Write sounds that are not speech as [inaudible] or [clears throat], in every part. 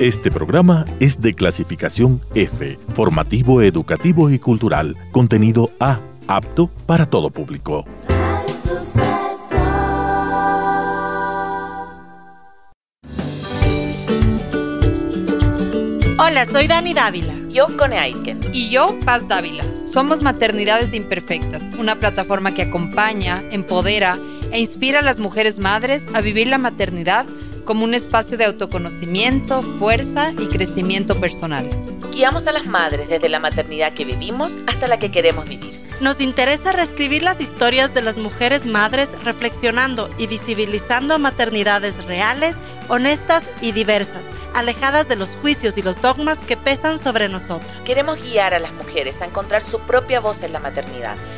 Este programa es de clasificación F, formativo, educativo y cultural, contenido A, apto para todo público. Hola, soy Dani Dávila. Yo, Cone Aiken. Y yo, Paz Dávila. Somos Maternidades Imperfectas, una plataforma que acompaña, empodera e inspira a las mujeres madres a vivir la maternidad como un espacio de autoconocimiento, fuerza y crecimiento personal. Guiamos a las madres desde la maternidad que vivimos hasta la que queremos vivir. Nos interesa reescribir las historias de las mujeres madres reflexionando y visibilizando maternidades reales, honestas y diversas alejadas de los juicios y los dogmas que pesan sobre nosotras. Queremos guiar a las mujeres a encontrar su propia voz en la maternidad,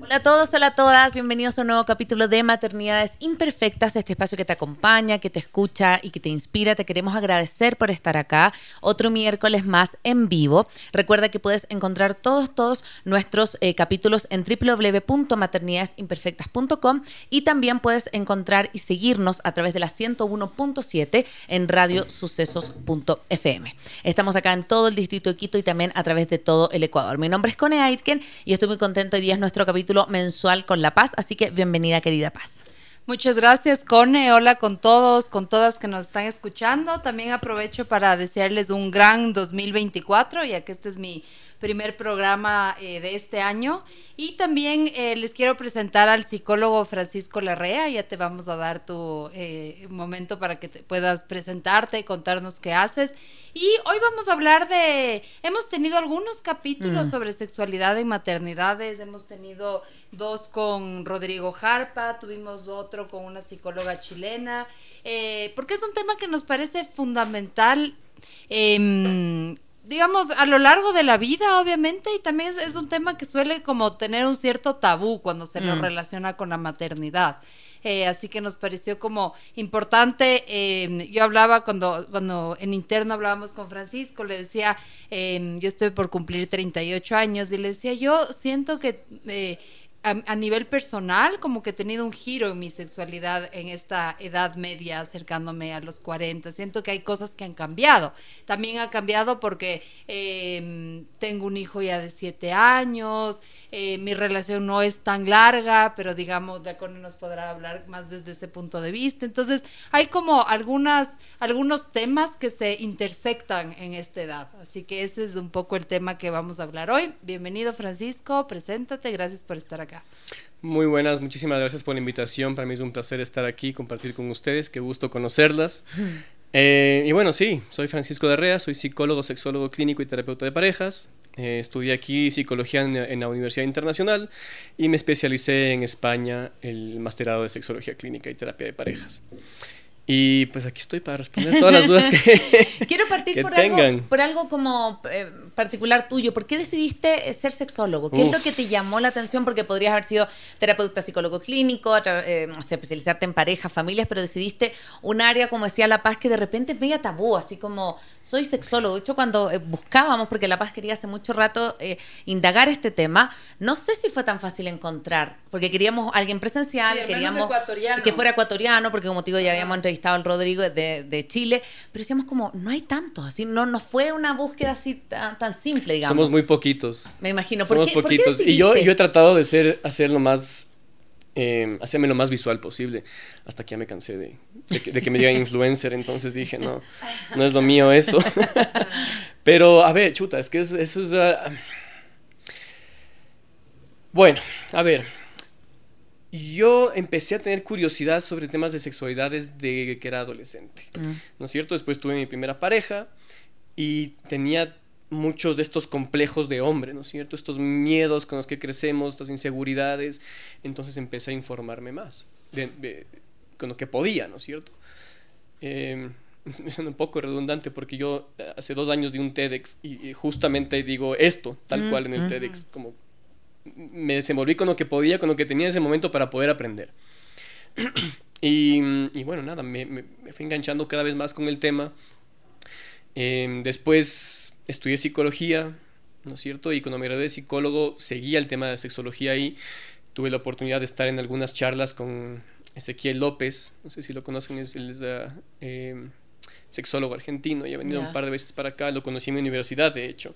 Hola a todos, hola a todas, bienvenidos a un nuevo capítulo de Maternidades Imperfectas, este espacio que te acompaña, que te escucha y que te inspira. Te queremos agradecer por estar acá, otro miércoles más en vivo. Recuerda que puedes encontrar todos, todos nuestros eh, capítulos en www.maternidadesimperfectas.com y también puedes encontrar y seguirnos a través de la 101.7 en radiosucesos.fm. Estamos acá en todo el distrito de Quito y también a través de todo el Ecuador. Mi nombre es Cone Aitken y estoy muy contento. Hoy día es nuestro capítulo mensual con La Paz, así que bienvenida querida Paz. Muchas gracias, Cone. Hola con todos, con todas que nos están escuchando. También aprovecho para desearles un gran 2024, ya que este es mi primer programa eh, de este año. Y también eh, les quiero presentar al psicólogo Francisco Larrea. Ya te vamos a dar tu eh, momento para que te puedas presentarte y contarnos qué haces. Y hoy vamos a hablar de, hemos tenido algunos capítulos mm. sobre sexualidad y maternidades, hemos tenido dos con Rodrigo Jarpa, tuvimos otro con una psicóloga chilena, porque es un tema que nos parece fundamental. Eh, digamos, a lo largo de la vida, obviamente, y también es, un tema que suele como tener un cierto tabú cuando se lo mm. relaciona con la maternidad. Eh, así que nos pareció como importante. Em, yo hablaba cuando, cuando en interno hablábamos con Francisco, le decía, em, yo estoy por cumplir 38 años, y le decía, yo siento que eh, a, nivel personal, como que he tenido un giro en mi sexualidad en esta edad media, acercándome a los 40. Siento que hay cosas que han cambiado. También ha cambiado porque em, tengo un hijo ya de 7 años, eh, mi relación no es tan larga, pero digamos, Diacone nos podrá hablar más desde ese punto de vista. Entonces, hay como algunas, algunos temas que se intersectan en esta edad. Así que ese es un poco el tema que vamos a hablar hoy. Bienvenido, Francisco, preséntate, gracias por estar acá. Muy buenas, muchísimas gracias por la invitación. Para mí es un placer estar aquí, compartir con ustedes. Qué gusto conocerlas. [laughs] Eh, y bueno, sí, soy Francisco Darrea, soy psicólogo, sexólogo clínico y terapeuta de parejas. Eh, estudié aquí psicología en, la Universidad Internacional y me especialicé en España el masterado de sexología clínica y terapia de parejas. Y pues aquí estoy para responder todas las dudas que [laughs] Quiero partir por, Algo, por algo como eh, particular tuyo. ¿Por qué decidiste eh, ser sexólogo? ¿Qué es lo que te llamó la atención? Porque podrías haber sido terapeuta psicólogo clínico, eh, especializarte en parejas, familias, pero decidiste un área, como decía La Paz, que de repente es media tabú, así como soy sexólogo. De hecho, cuando buscábamos, porque La Paz quería hace mucho rato indagar este tema, no sé si fue tan fácil encontrar, porque queríamos alguien presencial, queríamos que fuera ecuatoriano, porque como te digo, ya habíamos entrevistado el Rodrigo de, Chile, pero decíamos como, no hay tantos, así, no, no fue una búsqueda así tan, tan simple, digamos. Somos muy poquitos. Me imagino. Somos poquitos. y yo, yo he tratado de ser, hacerlo más, eh, hacerme lo más visual posible, hasta que ya me cansé de, de, que, me digan influencer, entonces dije, no, no es lo mío eso. [laughs] pero, a ver, chuta, es que eso es... Ah, bueno, a ver, yo empecé a tener curiosidad sobre temas de sexualidad desde que era adolescente, mm. ¿no es cierto? Después tuve mi primera pareja y tenía muchos de estos complejos de hombre, ¿no es cierto? Estos miedos con los que crecemos, estas inseguridades. Entonces empecé a informarme más con lo que podía, ¿no es cierto? Eh, [laughs] me suena un poco redundante porque yo hace dos años di un TEDx y, justamente digo esto, tal mm, cual en el TEDx, como me desenvolví con lo que podía, con lo que tenía en ese momento para poder aprender. [clears throat] y, bueno, nada, me, me, fui enganchando cada vez más con el tema. Em, después estudié psicología, ¿no es cierto? Y cuando me gradué de psicólogo, seguía el tema de sexología ahí. Tuve la oportunidad de estar en algunas charlas con Ezequiel López, no sé si lo conocen, es, él es eh, sexólogo argentino y ha venido un par de veces para acá, lo conocí en mi universidad, de hecho.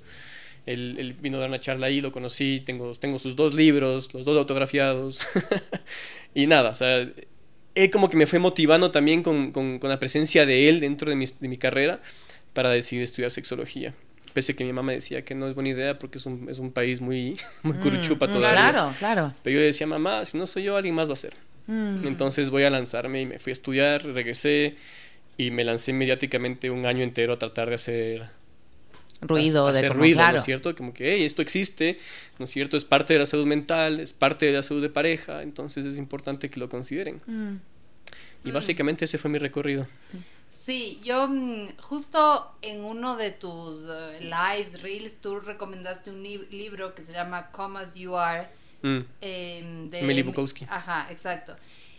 Él, vino a dar una charla ahí, lo conocí, tengo, tengo sus dos libros, los dos autografiados. [laughs] y nada, o sea, él como que me fue motivando también con, con, con la presencia de él dentro de mi, de mi, carrera para decidir estudiar sexología. Pese a que mi mamá decía que no es buena idea porque es un, es un país muy, [laughs] muy mm, curuchupa mm, todavía. Claro, claro. Pero yo le decía, mamá, si no soy yo, alguien más va a ser. Mm. Entonces voy a lanzarme y me fui a estudiar, regresé y me lancé mediáticamente un año entero a tratar de hacer ruido, de hacer ruido, ¿no es cierto? Como que, hey, esto existe, ¿no es cierto? Es parte de la salud mental, es parte de la salud de pareja, entonces es importante que lo consideren. Mm. Y mm. básicamente ese fue mi recorrido. Sí, yo mm, justo en uno de tus eh, lives, reels, tú recomendaste un libro que se llama Come As You Are. Eh, de Emily Bukowski. Ajá, exacto.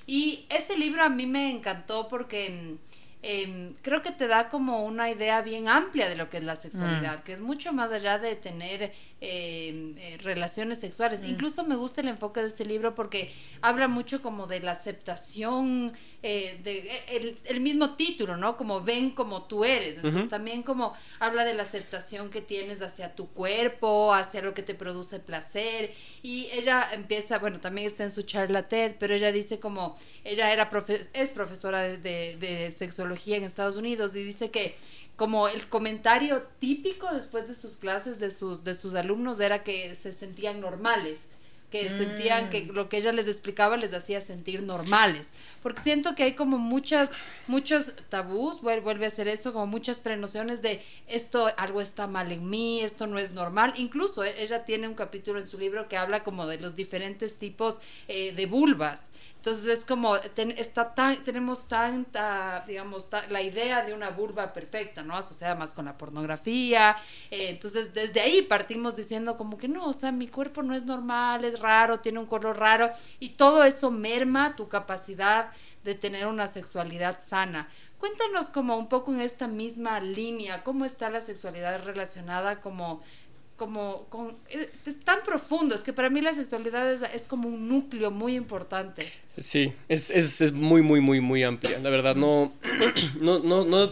Y ese libro a mí me encantó porque Em, creo que te da como una idea bien amplia de lo que es la sexualidad, mm. que es mucho más allá de tener em, eh, relaciones sexuales. Mm. Incluso me gusta el enfoque de este libro porque habla mucho como de la aceptación, eh, de, eh, el, mismo título, ¿no? Como ven como tú eres. Entonces también como habla de la aceptación que tienes hacia tu cuerpo, hacia lo que te produce placer. Y ella empieza, bueno, también está en su charla TED, pero ella dice como, ella era es profesora de, de, de en Estados Unidos y dice que como el comentario típico después de sus clases de sus, de sus alumnos era que se sentían normales, que sentían que mm. lo que ella les explicaba les hacía sentir normales. Porque siento que hay como muchas, muchos tabús, vuelve a ser eso, como muchas prenociones de esto, algo está mal en mí, esto no es normal. Incluso eh, ella tiene un capítulo en su libro que habla como de los diferentes tipos eh, de vulvas entonces es como, está tan, tenemos tanta, digamos, la idea de una vulva perfecta, ¿no? Asociada más con la pornografía. Eh, entonces desde ahí partimos diciendo como que no, o sea, mi cuerpo no es normal, es raro, tiene un color raro. Y todo eso merma tu capacidad de tener una sexualidad sana. Cuéntanos como un poco en esta misma línea, cómo está la sexualidad relacionada como como con, es, tan profundo, es que para mí la sexualidad es, como un núcleo muy importante. Sí, es, es, es, muy, muy, muy, muy amplia. La verdad, no, no, no, no,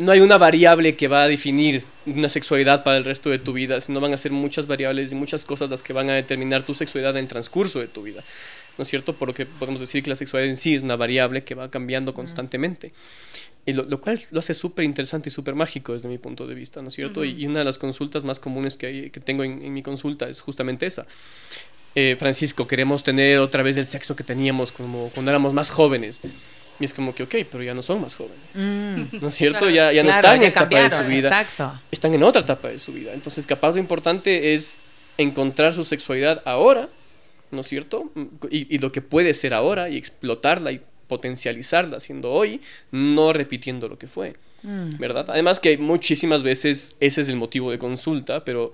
no hay una variable que va a definir una sexualidad para el resto de tu vida, sino van a ser muchas variables y muchas cosas las que van a determinar tu sexualidad en el transcurso de tu vida. ¿No es cierto? Por lo que podemos decir que la sexualidad en sí es una variable que va cambiando constantemente. Y lo, cual lo hace súper interesante y súper mágico desde mi punto de vista, ¿no es cierto? y, una de las consultas más comunes que, que tengo en, mi consulta es justamente esa. Eh, Francisco, queremos tener otra vez el sexo que teníamos como cuando éramos más jóvenes. Y es como que, ok, pero ya no son más jóvenes. Mm. ¿No es cierto? ya, ya no están en esta etapa de su vida. Exacto. Están en otra etapa de su vida. Entonces, capaz lo importante es encontrar su sexualidad ahora, ¿no es cierto? Y, y, lo que puede ser ahora y explotarla y potencializarla siendo hoy, no repitiendo lo que fue. Mm. ¿Verdad? Además que muchísimas veces ese es el motivo de consulta, pero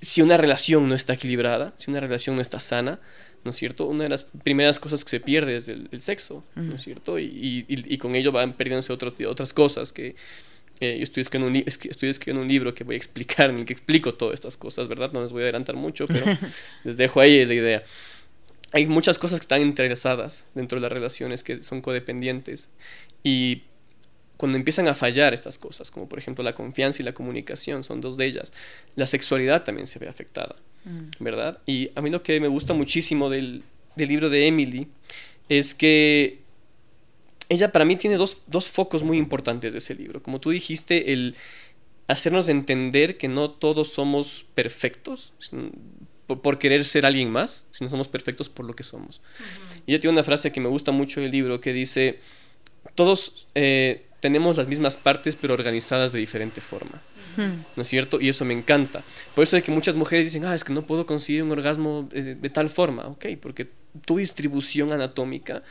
si una relación no está equilibrada, si una relación no está sana, ¿no es cierto? Una de las primeras cosas que se pierde es el, sexo, ¿no es cierto? Y, y, con ello van perdiéndose otras cosas que eh, yo estoy escribiendo, un estoy escribiendo un libro que voy a explicar, en el que explico todas estas cosas, ¿verdad? No les voy a adelantar mucho, pero [laughs] les dejo ahí la idea hay muchas cosas que están interesadas dentro de las relaciones que son codependientes y cuando empiezan a fallar estas cosas, como por ejemplo la confianza y la comunicación, son dos de ellas, la sexualidad también se ve afectada, mm. ¿verdad? Y a mí lo que me gusta muchísimo del, del, libro de Emily es que ella para mí tiene dos, dos focos muy importantes de ese libro. Como tú dijiste, el hacernos entender que no todos somos perfectos, por, querer ser alguien más, si no somos perfectos por lo que somos. Y ella tiene una frase que me gusta mucho del libro que dice, todos eh, tenemos las mismas partes pero organizadas de diferente forma. ¿No es cierto? Y eso me encanta. Por eso es que muchas mujeres dicen, ah, es que no puedo conseguir un orgasmo de, de tal forma. Ok, porque tu distribución anatómica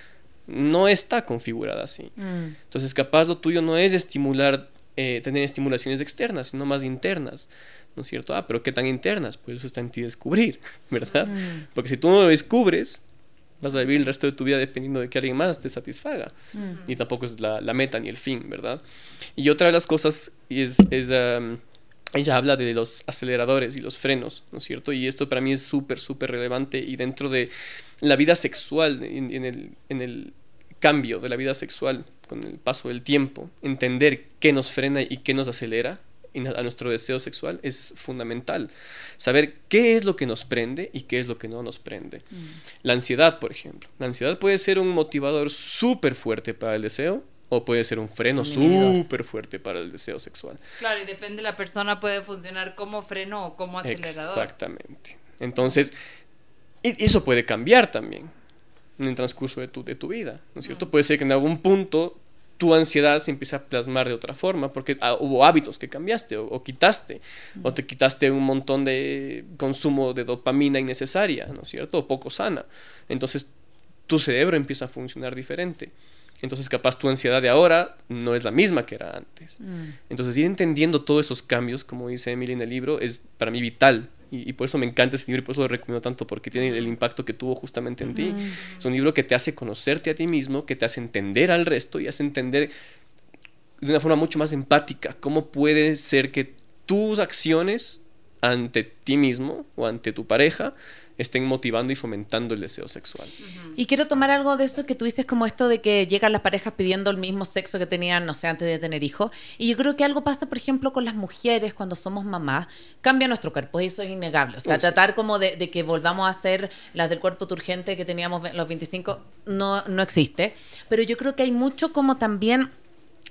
no está configurada así. Mm. Entonces, capaz lo tuyo no es estimular, eh, tener estimulaciones externas, sino más internas. ¿no es cierto? Ah, pero ¿qué tan internas? Pues eso está en ti descubrir, [laughs] ¿verdad? Mm. Porque si tú no lo descubres, vas a vivir el resto de tu vida dependiendo de que alguien más te satisfaga. Mm. Y tampoco es la, meta ni el fin, ¿verdad? Y otra de las cosas es, es ella habla de los aceleradores y los frenos, ¿no es cierto? Y esto para mí es súper, súper relevante y dentro de la vida sexual, en, el, en el cambio de la vida sexual con el paso del tiempo, entender qué nos frena y qué nos acelera a nuestro deseo sexual es fundamental. Saber qué es lo que nos prende y qué es lo que no nos prende. Mm. La ansiedad, por ejemplo. La ansiedad puede ser un motivador súper fuerte para el deseo o puede ser un freno súper fuerte para el deseo sexual. Claro, y depende de la persona, puede funcionar como freno o como acelerador. Exactamente. Entonces, eso puede cambiar también en el transcurso de tu, de tu vida, ¿no es cierto? Mm. Puede ser que en algún punto tu ansiedad se empieza a plasmar de otra forma, porque ah, hubo hábitos que cambiaste o, quitaste, o te quitaste un montón de consumo de dopamina innecesaria, ¿no es cierto? O poco sana. Entonces tu cerebro empieza a funcionar diferente. Entonces capaz tu ansiedad de ahora no es la misma que era antes. Mm. Entonces ir entendiendo todos esos cambios, como dice Emily en el libro, es para mí vital y, por eso me encanta este libro y por eso lo recomiendo tanto, porque tiene el impacto que tuvo justamente en ti. Es un libro que te hace conocerte a ti mismo, que te hace entender al resto y hace entender de una forma mucho más empática cómo puede ser que tus acciones ante ti mismo o ante tu pareja estén motivando y fomentando el deseo sexual. Y quiero tomar algo de eso que tú dices como esto de que llegan las parejas pidiendo el mismo sexo que tenían, no sé, antes de tener hijos. Y yo creo que algo pasa, por ejemplo, con las mujeres cuando somos mamás, cambia nuestro cuerpo y eso es innegable. O sea, tratar como de, que volvamos a ser las del cuerpo turgente que teníamos los 25 no, no existe. Pero yo creo que hay mucho como también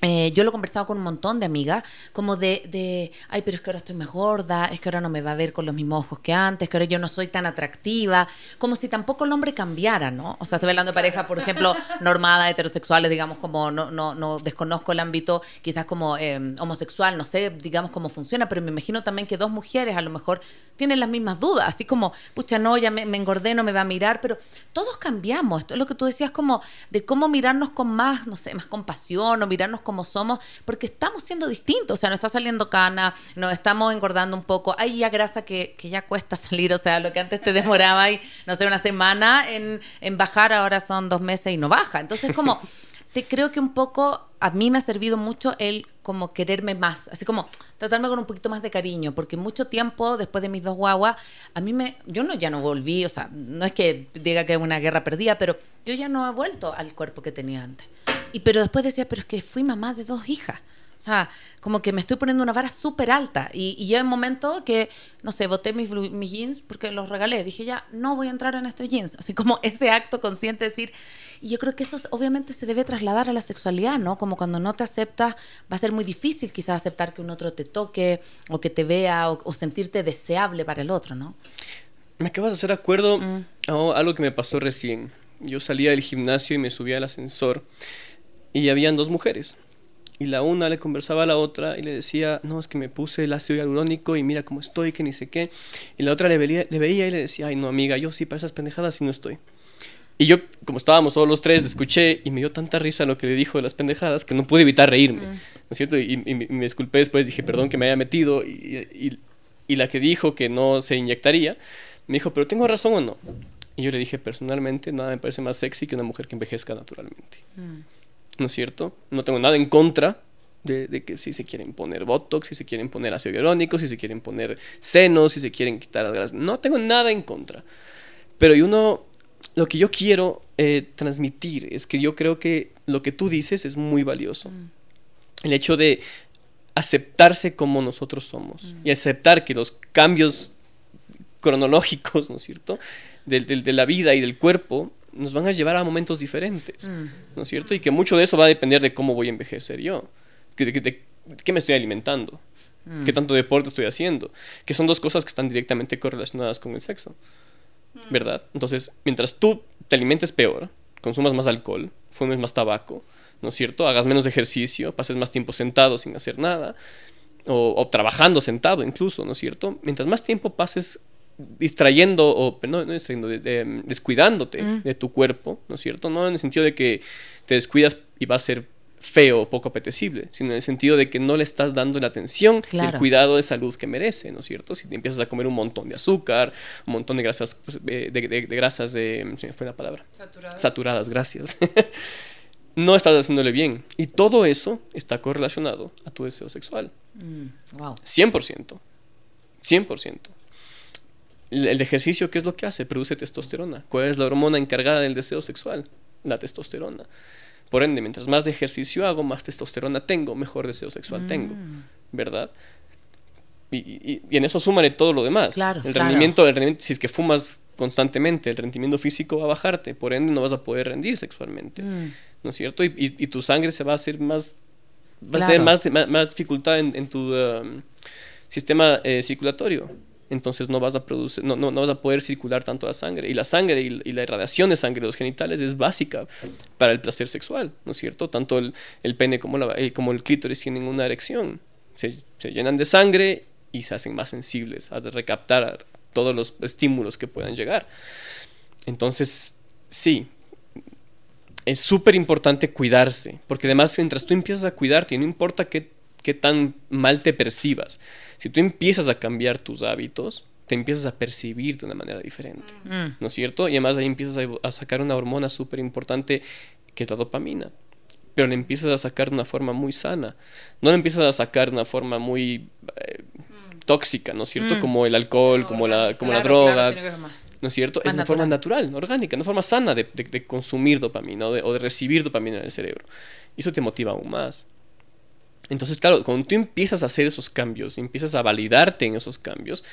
eh, yo lo he conversado con un montón de amigas, como de, de, ay, pero es que ahora estoy más gorda, es que ahora no me va a ver con los mismos ojos que antes, que ahora yo no soy tan atractiva, como si tampoco el hombre cambiara, ¿no? O sea, estoy hablando de parejas, por ejemplo, [laughs] normadas, heterosexuales, digamos, como no, no, no desconozco el ámbito quizás como eh, homosexual, no sé, digamos, cómo funciona, pero me imagino también que dos mujeres a lo mejor tienen las mismas dudas, así como, pucha, no, ya me, me engordé, no me va a mirar, pero todos cambiamos, esto es lo que tú decías como de cómo mirarnos con más, no sé, más compasión o mirarnos como somos, porque estamos siendo distintos, o sea, no está saliendo cana, nos estamos engordando un poco, hay ya grasa que, que ya cuesta [laughs] salir, o sea, lo que antes te demoraba, y, no sé, una semana en, en bajar, ahora son dos meses y no baja. Entonces, como, te creo que un poco a mí me ha servido mucho el como quererme más, así como tratarme con un poquito más de cariño, porque mucho tiempo después de mis dos guaguas, a mí me, yo no ya no volví, o sea, no es que diga que es una guerra perdida, pero yo ya no he vuelto al cuerpo que tenía antes. Y pero después decía, pero es que fui mamá de dos hijas. O sea, como que me estoy poniendo una vara súper alta. Y, y yo en un momento que, no sé, boté mis, mis, jeans porque los regalé. Dije, ya, no voy a entrar en estos jeans. Así como ese acto consciente de decir... Y yo creo que eso obviamente se debe trasladar a la sexualidad, ¿no? Como cuando no te aceptas, va a ser muy difícil quizás aceptar que un otro te toque o que te vea o, sentirte deseable para el otro, ¿no? Me acabas de hacer acuerdo mm. a algo que me pasó recién. Yo salía del gimnasio y me subía al ascensor y habían dos mujeres. Y la una le conversaba a la otra y le decía, no, es que me puse el ácido hialurónico y mira cómo estoy, que ni sé qué. Y la otra le veía, le veía y le decía, ay, no, amiga, yo sí para esas pendejadas sí no estoy. Y yo, como estábamos todos los tres, escuché y me dio tanta risa lo que le dijo de las pendejadas que no pude evitar reírme, mm. ¿no es cierto? Y, me disculpé después, dije, perdón que me haya metido. Y, y, la que dijo que no se inyectaría, me dijo, pero ¿tengo razón o no? Y yo le dije, personalmente, nada me parece más sexy que una mujer que envejezca naturalmente. Mm. ¿No es cierto? No tengo nada en contra de, que si se quieren poner Botox, si se quieren poner ácido hialurónico, si se quieren poner senos, si se quieren quitar las grasas. No tengo nada en contra. Pero uno, lo que yo quiero eh, transmitir es que yo creo que lo que tú dices es muy valioso. Mm. El hecho de aceptarse como nosotros somos mm. y aceptar que los cambios cronológicos, ¿no es cierto?, de la vida y del cuerpo nos van a llevar a momentos diferentes, mm. ¿no es cierto? Y que mucho de eso va a depender de cómo voy a envejecer yo, de, qué me estoy alimentando, qué mm. tanto deporte estoy haciendo, que son dos cosas que están directamente correlacionadas con el sexo, mm. ¿verdad? Entonces, mientras tú te alimentes peor, consumas más alcohol, fumes más tabaco, ¿no es cierto? Hagas menos ejercicio, pases más tiempo sentado sin hacer nada, o, o trabajando sentado incluso, ¿no es cierto? Mientras más tiempo pases distrayendo o no, no distrayendo, descuidándote mm. de tu cuerpo, ¿no es cierto? No en el sentido de que te descuidas y va a ser feo o poco apetecible, sino en el sentido de que no le estás dando la atención y el cuidado de salud que merece, ¿no es cierto? Si te empiezas a comer un montón de azúcar, un montón de grasas, pues, de, de, grasas de, se me fue la palabra, saturadas, saturadas gracias. [laughs] no estás haciéndole bien. Y todo eso está correlacionado a tu deseo sexual. Mm, wow. 100%. 100%. El, ejercicio, ¿qué es lo que hace? Produce testosterona. ¿Cuál es la hormona encargada del deseo sexual? La testosterona. Por ende, mientras más de ejercicio hago, más testosterona tengo, mejor deseo sexual mm. tengo. ¿Verdad? Y, en eso súmale todo lo demás. Claro, el, rendimiento, el rendimiento, si es que fumas constantemente, el rendimiento físico va a bajarte, por ende no vas a poder rendir sexualmente, mm. ¿no es cierto? Y, tu sangre se va a hacer más, vas a tener más, más, dificultad en, tu um, sistema eh, circulatorio, entonces no vas a producir, no, no, vas a poder circular tanto la sangre. Y la sangre y, la irradiación de sangre de los genitales es básica para el placer sexual, ¿no es cierto? Tanto el, el pene como, la, eh, como el clítoris tienen una erección. Se, se, llenan de sangre y se hacen más sensibles a recaptar todos los estímulos que puedan llegar. Entonces, sí, es súper importante cuidarse, porque además mientras tú empiezas a cuidarte, no importa qué, qué tan mal te percibas, si tú empiezas a cambiar tus hábitos, te empiezas a percibir de una manera diferente, mm. ¿no es cierto? Y además ahí empiezas a, sacar una hormona súper importante que es la dopamina, pero la empiezas a sacar de una forma muy sana, no la empiezas a sacar de una forma muy... Eh, tóxica, ¿no es cierto? Mm. Como el alcohol, como la, como la droga. ¿No es cierto? es una forma natural, orgánica, una forma sana de, consumir dopamina o de, recibir dopamina en el cerebro. Y eso te motiva aún más. Entonces, claro, cuando tú empiezas a hacer esos cambios, empiezas a validarte en esos cambios,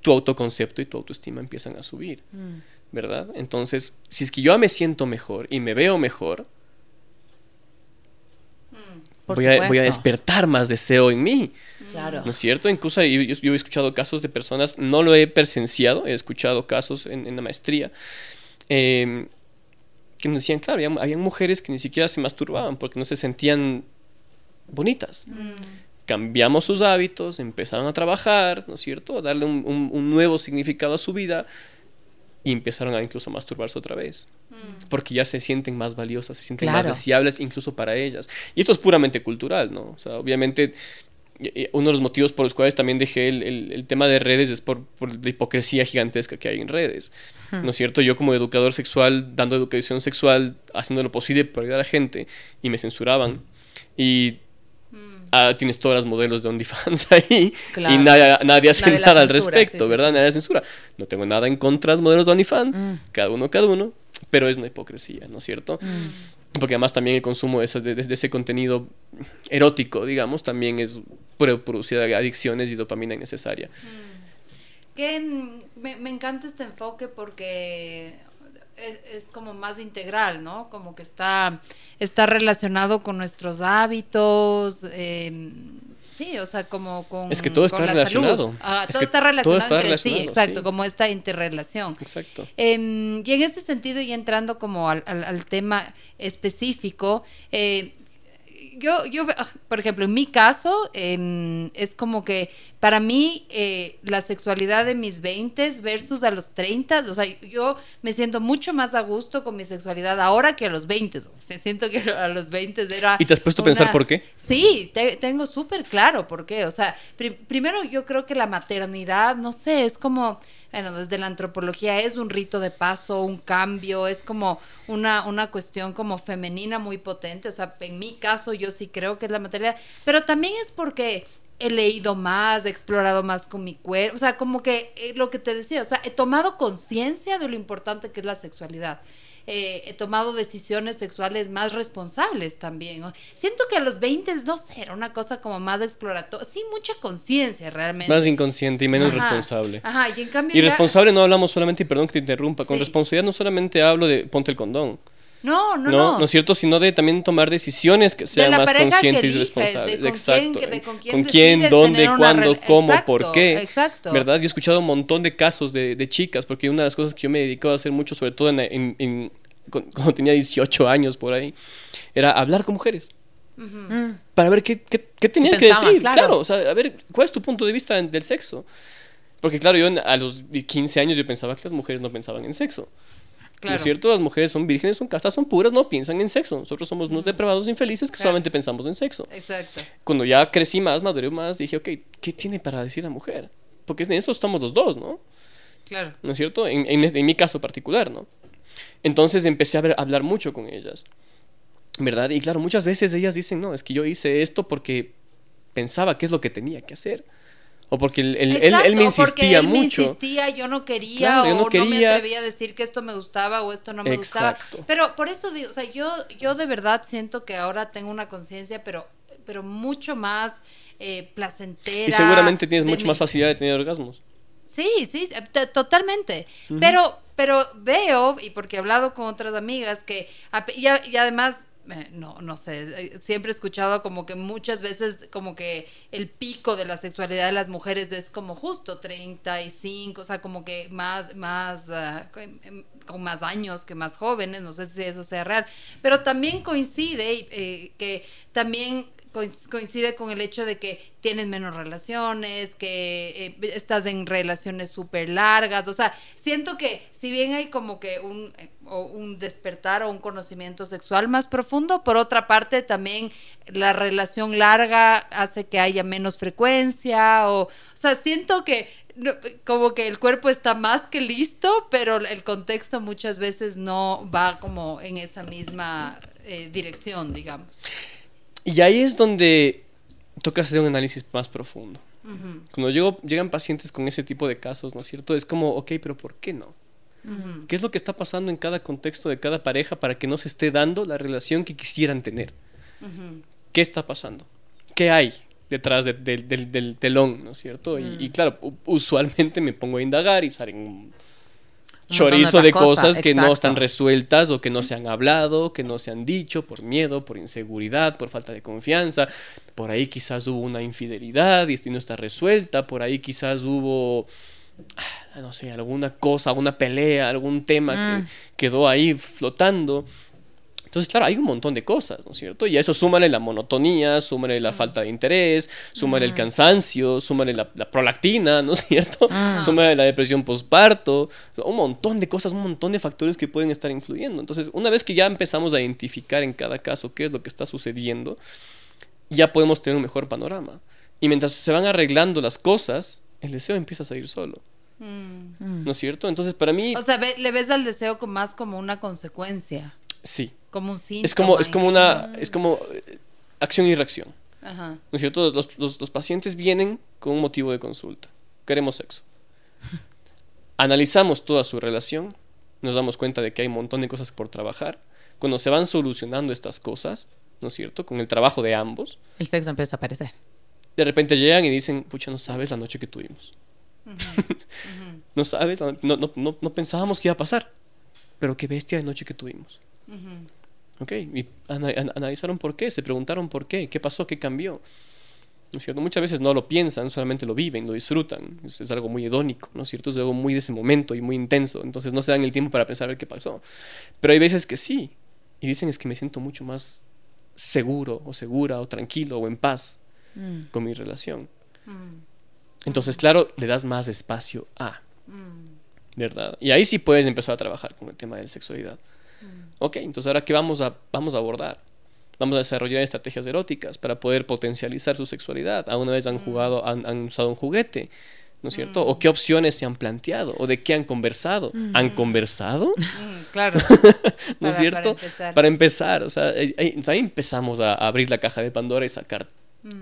tu autoconcepto y tu autoestima empiezan a subir, mm. ¿verdad? Entonces, si es que yo me siento mejor y me veo mejor, voy a, voy a, despertar más deseo en mí. Claro. ¿No es cierto? Incluso yo, yo, he escuchado casos de personas, no lo he presenciado, he escuchado casos en, la maestría, em, que nos decían, claro, había, mujeres que ni siquiera se masturbaban porque no se sentían bonitas. Mm. Cambiamos sus hábitos, empezaron a trabajar, ¿no es cierto? A darle un, un nuevo significado a su vida y empezaron a incluso masturbarse otra vez. Mm. Porque ya se sienten más valiosas, se sienten más deseables incluso para ellas. Y esto es puramente cultural, ¿no? O sea, obviamente uno de los motivos por los cuales también dejé el, el, tema de redes es por, por, la hipocresía gigantesca que hay en redes. ¿No es cierto? Yo como educador sexual, dando educación sexual, haciendo lo posible por ayudar a la gente, y me censuraban. Y Ah, tienes todas las modelos de OnlyFans [laughs] ahí y nadie, nadie hace nada al respecto, ¿verdad? Nadie censura. No tengo nada en contra de los modelos de OnlyFans, mm. cada uno, cada uno, pero es una hipocresía, ¿no es cierto? Mm. Porque además también el consumo de ese, de, ese contenido erótico, digamos, también es producir adicciones y dopamina innecesaria. Mm. Que me, me encanta este enfoque porque es, como más integral, ¿no? Como que está, está relacionado con nuestros hábitos. Em, sí, o sea, como con. Es que todo está relacionado. todo, está relacionado entre sí, exacto, como esta interrelación. Exacto. Em, y en este sentido, y entrando como al, al tema específico, eh, yo, yo, ah, por ejemplo, en mi caso, em, es como que para mí eh, la sexualidad de mis 20 versus a los 30, o sea, yo me siento mucho más a gusto con mi sexualidad ahora que a los 20. O sea, siento que a los 20 era... ¿Y te has puesto a pensar por qué? Sí, tengo súper claro por qué. O sea, primero yo creo que la maternidad, no sé, es como bueno, desde la antropología es un rito de paso, un cambio, es como una, una cuestión como femenina muy potente. O sea, en mi caso yo sí creo que es la maternidad, pero también es porque he leído más, he explorado más con mi cuerpo, o sea, como que eh, lo que te decía, o sea, he tomado conciencia de lo importante que es la sexualidad. Eh, he tomado decisiones sexuales más responsables también. Siento que a los 20, no sé, era una cosa como más exploratoria, sí, mucha conciencia realmente. Más inconsciente y menos responsable. Ajá, y en cambio... Y responsable no hablamos solamente, y perdón que te interrumpa, con responsabilidad no solamente hablo de ponte el condón. No, no, no, no. es cierto? Sino de también tomar decisiones que sean más conscientes y responsables. con Exacto. Quién, con quién, con quién dónde, cuándo, cómo, por qué. Exacto. ¿Verdad? Yo he escuchado un montón de casos de, de, chicas, porque una de las cosas que yo me dedico a hacer mucho, sobre todo en, en [laughs] cuando tenía 18 años por ahí, era hablar con mujeres. Mm. Para ver qué, qué, qué tenían que decir. Claro. o sea, a ver, ¿cuál es tu punto de vista del sexo? Porque claro, yo a los 15 años yo pensaba que las mujeres no pensaban en sexo. Claro. ¿No es cierto? Las mujeres son vírgenes, son castas, son puras, no piensan en sexo. Nosotros somos unos depravados infelices que solamente pensamos en sexo. Exacto. Cuando ya crecí más, maduré más, dije, ok, ¿qué tiene para decir la mujer? Porque en eso estamos los dos, ¿no? Claro. ¿No es cierto? En, en, en mi caso particular, ¿no? Entonces empecé a, hablar mucho con ellas. ¿Verdad? Y claro, muchas veces ellas dicen, no, es que yo hice esto porque pensaba que es lo que tenía que hacer. O porque él, él, él, me insistía él mucho. Me insistía, yo no quería, o no, me atrevía a decir que esto me gustaba o esto no me gustaba. Pero por eso digo, o sea, yo, yo de verdad siento que ahora tengo una conciencia, pero, pero mucho más eh, placentera. Y seguramente tienes mucho más facilidad de tener orgasmos. Sí, sí, totalmente. Pero, pero veo, y porque he hablado con otras amigas, que, y además no, no sé, eh, siempre he escuchado como que muchas veces como que el pico de la sexualidad de las mujeres es como justo 35, o sea, como que más, más, em, con más años que más jóvenes, no sé si eso sea real, pero también coincide eh, que también coincide con el hecho de que tienes menos relaciones, que eh, estás en relaciones súper largas. O sea, siento que si bien hay como que un, eh, un despertar o un conocimiento sexual más profundo, por otra parte también la relación larga hace que haya menos frecuencia. O, o sea, siento que como que el cuerpo está más que listo, pero el contexto muchas veces no va como en esa misma eh, dirección, digamos. Y ahí es donde toca hacer un análisis más profundo. Cuando llego, llegan pacientes con ese tipo de casos, ¿no es cierto? Es como, ok, pero ¿por qué no? ¿Qué es lo que está pasando en cada contexto de cada pareja para que no se esté dando la relación que quisieran tener? ¿Qué está pasando? ¿Qué hay detrás del, telón, ¿no es cierto? Y, y, claro, usualmente me pongo a indagar y salen chorizo de cosas que no están resueltas o que no se han hablado, que no se han dicho por miedo, por inseguridad, por falta de confianza. Por ahí quizás hubo una infidelidad y no está resuelta. Por ahí quizás hubo, ah, no sé, alguna cosa, alguna pelea, algún tema que mm. quedó ahí flotando. Entonces, claro, hay un montón de cosas, ¿no es cierto? Y a eso súmale la monotonía, súmale la falta de interés, súmale el cansancio, súmale la, prolactina, ¿no es cierto? Ah. Súmale la depresión postparto, un montón de cosas, un montón de factores que pueden estar influyendo. Entonces, una vez que ya empezamos a identificar en cada caso qué es lo que está sucediendo, ya podemos tener un mejor panorama. Y mientras se van arreglando las cosas, el deseo empieza a salir solo. Mm. ¿No es cierto? Entonces, para mí... O sea, le ves al deseo más como una consecuencia. Sí. Como un síntoma. Es como, es como una, es como eh, acción y reacción. Ajá. ¿No es cierto? Los, los, pacientes vienen con un motivo de consulta. Queremos sexo. [laughs] Analizamos toda su relación, nos damos cuenta de que hay un montón de cosas por trabajar. Cuando se van solucionando estas cosas, ¿no es cierto? Con el trabajo de ambos. El sexo empieza a aparecer. De repente llegan y dicen, pucha, no sabes la noche que tuvimos. [laughs] no sabes, no, no, no, no pensábamos que iba a pasar. Pero qué bestia de noche que tuvimos. Ok, y analizaron por qué, se preguntaron por qué, qué pasó, qué cambió. ¿No es cierto? Muchas veces no lo piensan, solamente lo viven, lo disfrutan. Es, algo muy hedónico, ¿no es cierto? Es algo muy de ese momento y muy intenso. Entonces no se dan el tiempo para pensar ver qué pasó. Pero hay veces que sí. Y dicen es que me siento mucho más seguro o segura o tranquilo o en paz mm. con mi relación. Mm. Entonces, claro, le das más espacio a. Mm. ¿Verdad? Y ahí sí puedes empezar a trabajar con el tema de la sexualidad. Ok, entonces ahora ¿qué vamos a, vamos a abordar? Vamos a desarrollar estrategias eróticas para poder potencializar su sexualidad. ¿Alguna vez han mm. jugado, han, usado un juguete? ¿no es cierto? ¿O mm. qué opciones se han planteado? ¿O de qué han conversado? ¿Han mm. conversado? claro. [laughs] ¿No es cierto? Para empezar. Para empezar, o sea, ahí, ahí empezamos a abrir la caja de Pandora y sacar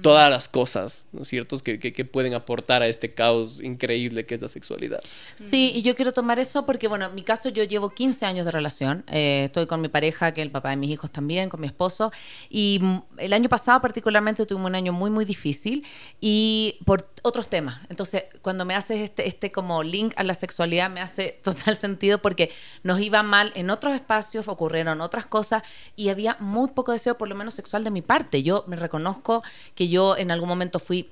todas las cosas, ¿no es cierto?, que, que, pueden aportar a este caos increíble que es la sexualidad. Sí, y yo quiero tomar eso porque, bueno, en mi caso yo llevo 15 años de relación, eh, estoy con mi pareja, que es el papá de mis hijos también, con mi esposo, y el año pasado particularmente tuve un año muy, muy difícil y por otros temas. Entonces, cuando me haces este, este como link a la sexualidad, me hace [laughs] total sentido porque nos iba mal en otros espacios, ocurrieron otras cosas y había muy poco deseo, por lo menos sexual de mi parte. Yo me reconozco que yo en algún momento fui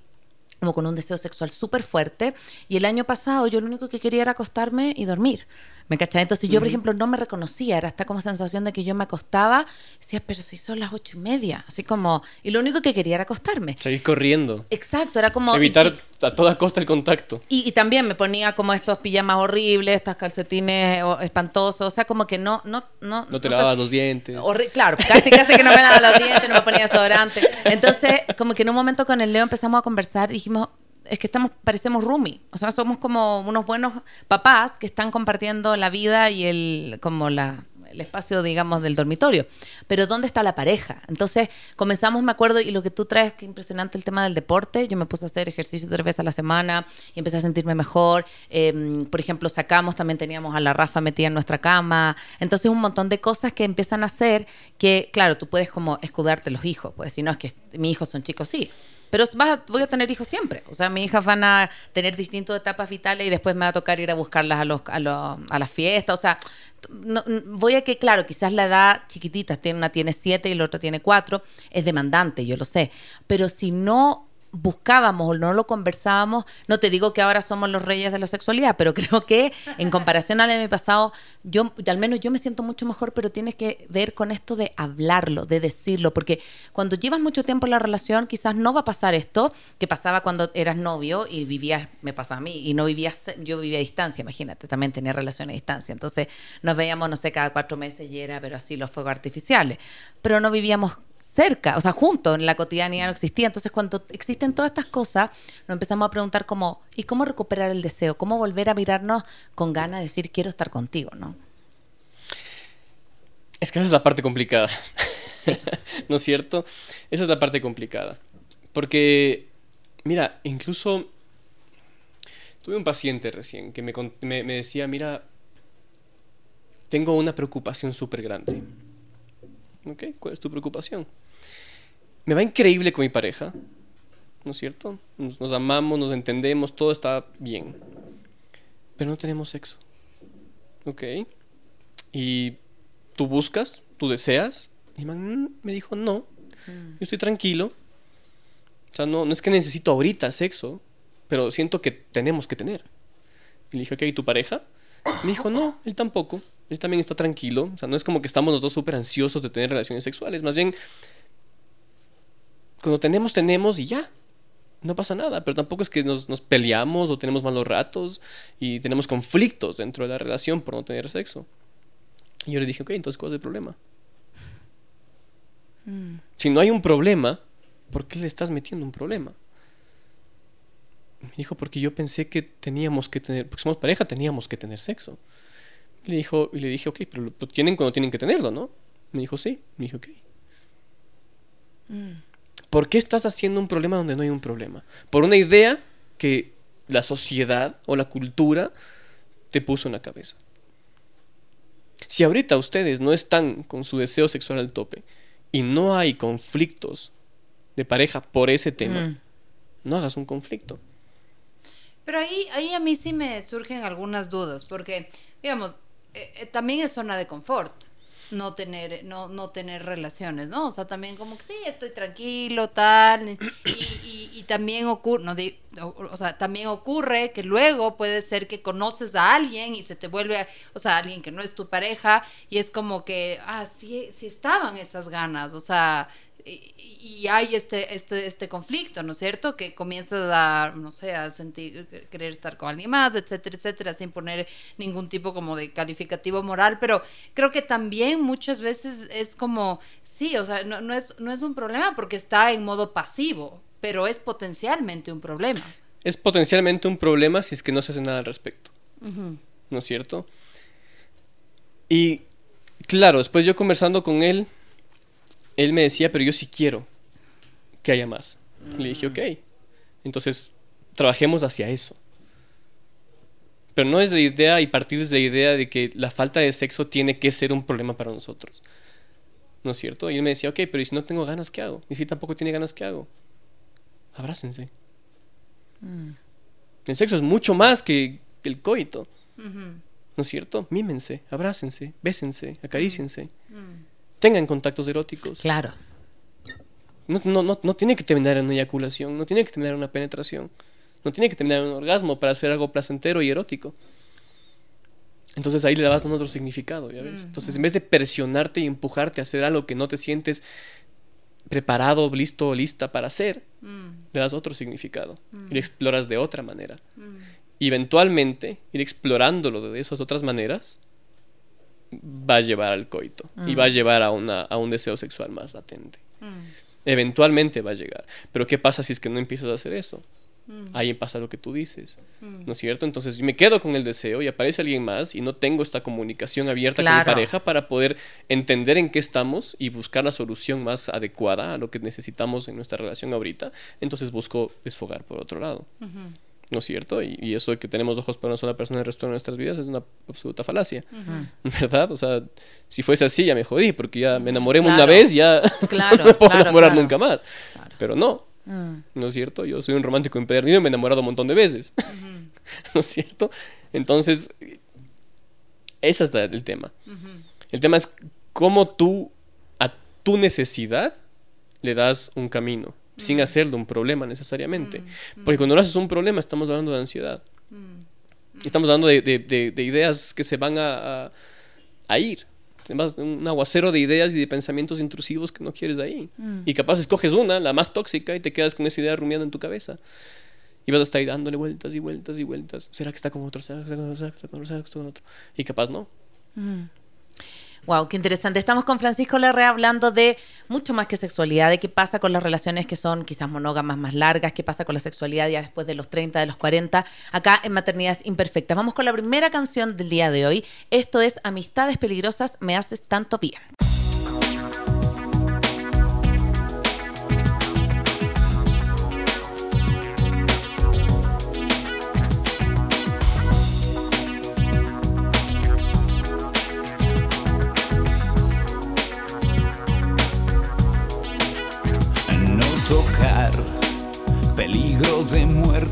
como con un deseo sexual súper fuerte y el año pasado yo lo único que quería era acostarme y dormir. ¿Me cachai? Entonces yo, por ejemplo, no me reconocía, era esta como sensación de que yo me acostaba, decía, pero si son las ocho y media, así como, y lo único que quería era acostarme. Seguir corriendo. Exacto, era como... Evitar a toda costa el contacto. Y, también me ponía como estos pijamas horribles, estos calcetines espantosos, o sea, como que no... No, no, no te lavabas los dientes. claro, casi, casi que no me lavaba los dientes, no me ponía desodorante. Entonces, como que en un momento con el Leo empezamos a conversar y dijimos, es que estamos, parecemos roomie, o sea, somos como unos buenos papás que están compartiendo la vida y el, como el espacio, digamos, del dormitorio. Pero ¿dónde está la pareja? Entonces comenzamos, me acuerdo, y lo que tú traes, que impresionante el tema del deporte. Yo me puse a hacer ejercicio tres veces a la semana y empecé a sentirme mejor. Em, por ejemplo, sacamos, también teníamos a la Rafa metida en nuestra cama. Entonces un montón de cosas que empiezan a hacer que, claro, tú puedes como escudarte los hijos. Pues si no es que mis hijos son chicos, sí. Pero voy a tener hijos siempre. O sea, mis hijas van a tener distintas etapas vitales y después me va a tocar ir a buscarlas a, los, a, a las fiestas. O sea, no, voy a que, claro, quizás la edad chiquitita, tiene, una tiene siete y la otra tiene cuatro, es demandante, yo lo sé. Pero si no buscábamos o no lo conversábamos, no te digo que ahora somos los reyes de la sexualidad, pero [laughs] creo que en comparación al año pasado, yo al menos yo me siento mucho mejor, pero tiene que ver con esto de hablarlo, de decirlo, porque cuando llevas mucho tiempo en la relación, quizás no va a pasar esto que pasaba cuando eras novio y vivías, me pasa a mí, y no vivías, yo vivía a distancia, imagínate, también tenía relaciones a distancia, entonces nos veíamos, no sé, cada cuatro meses y era, pero así los fuegos artificiales, pero no vivíamos cerca, o sea, juntos en la cotidianidad no existía. Entonces, cuando existen todas estas cosas, nos empezamos a preguntar como, ¿y cómo recuperar el deseo? ¿Cómo volver a mirarnos con ganas de decir, quiero estar contigo, ¿no? Es que esa es la parte complicada. [laughs] ¿No es cierto? Esa es la parte complicada. Porque, mira, incluso tuve un paciente recién que me, me, me decía, mira, tengo una preocupación súper grande. ¿Ok? ¿Cuál es tu preocupación? Me va increíble con mi pareja, ¿no es cierto? Nos, amamos, nos entendemos, todo está bien. Pero no tenemos sexo. ¿Ok? Y tú buscas, tú deseas. Y man mm", me dijo, no, mm. yo estoy tranquilo. O sea, no, no es que necesito ahorita sexo, pero siento que tenemos que tener. Y le dije, ok, ¿y tu pareja? Me dijo, no, él tampoco. Él también está tranquilo. O sea, no es como que estamos los dos súper ansiosos de tener relaciones sexuales. Más bien, cuando tenemos, tenemos y ya. No pasa nada. Pero tampoco es que nos, peleamos o tenemos malos ratos y tenemos conflictos dentro de la relación por no tener sexo. Y yo le dije, ok, entonces, ¿cuál es el problema? Mm. Si no hay un problema, ¿por qué le estás metiendo un problema? Me dijo, porque yo pensé que teníamos que tener, porque somos pareja, teníamos que tener sexo. Le dijo, y le dije, ok, pero lo, tienen cuando tienen que tenerlo, ¿no? Me dijo, sí. Me dijo, ok. Mm. ¿Por qué estás haciendo un problema donde no hay un problema? Por una idea que la sociedad o la cultura te puso en la cabeza. Si ahorita ustedes no están con su deseo sexual al tope y no hay conflictos de pareja por ese tema, mm. no hagas un conflicto. Pero ahí, ahí a mí sí me surgen algunas dudas, porque, digamos, eh, eh, también es zona de confort no tener no, no tener relaciones, ¿no? O sea, también como que sí, estoy tranquilo, tal, y, y, también ocurre, no, o, sea, también ocurre que luego puede ser que conoces a alguien y se te vuelve, o sea, alguien que no es tu pareja, y es como que, ah, sí, sí estaban esas ganas, o sea, y, hay este, este, este conflicto, ¿no es cierto? Que comienzas a, no sé, a sentir, querer estar con alguien más, etcétera, etcétera, sin poner ningún tipo como de calificativo moral, pero creo que también muchas veces es como, sí, o sea, no, no, es, no es un problema porque está en modo pasivo, pero es potencialmente un problema. Es potencialmente un problema si es que no se hace nada al respecto, ¿no es cierto? Y claro, después yo conversando con él, él me decía, pero yo sí quiero que haya más. Le dije, ok, entonces trabajemos hacia eso. Pero no es la idea y partir desde la idea de que la falta de sexo tiene que ser un problema para nosotros. ¿No es cierto? Y él me decía, ok, pero ¿y si no tengo ganas, qué hago? ¿Y si tampoco tiene ganas, qué hago? Abrácense. Mm. El sexo es mucho más que el coito. ¿No es cierto? Mímense, abrácense, bésense, acaríciense. Mm tengan contactos eróticos. Claro. No, no, no, no tiene que terminar en una eyaculación, no tiene que terminar en una penetración, no tiene que terminar en un orgasmo para hacer algo placentero y erótico. Entonces ahí le dabas un otro significado, ¿ya ves? Entonces en vez de presionarte y empujarte a hacer algo que no te sientes preparado, listo o lista para hacer, mm. le das otro significado y lo exploras de otra manera. Y eventualmente ir explorándolo de esas otras maneras va a llevar al coito y va a mm. llevar a, una, a un deseo sexual más latente. Mm. Eventualmente va a llegar. Pero ¿qué pasa si es que no empiezas a hacer eso? Mm. Ahí pasa lo que tú dices, mm. ¿no es cierto? Entonces yo me quedo con el deseo y aparece alguien más y no tengo esta comunicación abierta con mi pareja para poder entender en qué estamos y buscar la solución más adecuada a lo que necesitamos en nuestra relación ahorita. Entonces busco desfogar por otro lado. ¿No es cierto? Y, eso de que tenemos ojos para una sola persona el resto de nuestras vidas es una absoluta falacia, ¿verdad? O sea, si fuese así ya me jodí, porque ya me enamoré una vez, ya claro, [laughs] no me puedo enamorar nunca más. Pero no, mm. ¿no es cierito? Yo soy un romántico empedernido y me he enamorado un montón de veces, [laughs] ¿no es cierto? Entonces, ese es el tema. El tema es cómo tú, a tu necesidad, le das un camino sin hacerlo un problema necesariamente. Mm, Porque cuando lo haces un problema estamos hablando de ansiedad. Mm, estamos hablando de, de, ideas que se van a, a, ir. Un aguacero de ideas y de pensamientos intrusivos que no quieres ahí. Mm. Y capaz escoges una, la más tóxica, y te quedas con esa idea rumiando en tu cabeza. Y vas a estar ahí dándole vueltas y vueltas y vueltas. ¿Será que está con otro? ¿Será que está con otro? ¿Será que está con otro? Y capaz no. Wow, qué interesante. Estamos con Francisco Larrea hablando de mucho más que sexualidad, de qué pasa con las relaciones que son quizás monógamas más largas, qué pasa con la sexualidad ya después de los 30, de los 40, acá en Maternidades Imperfectas. Vamos con la primera canción del día de hoy. Esto es Amistades Peligrosas, me haces tanto bien.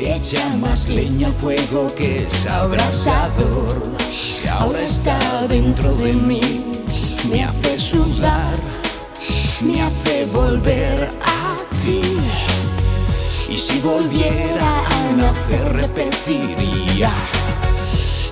Echa más leña al fuego que es abrasador. Que ahora está dentro de mí. Me hace sudar, me hace volver a ti. Y si volviera a nacer, repetiría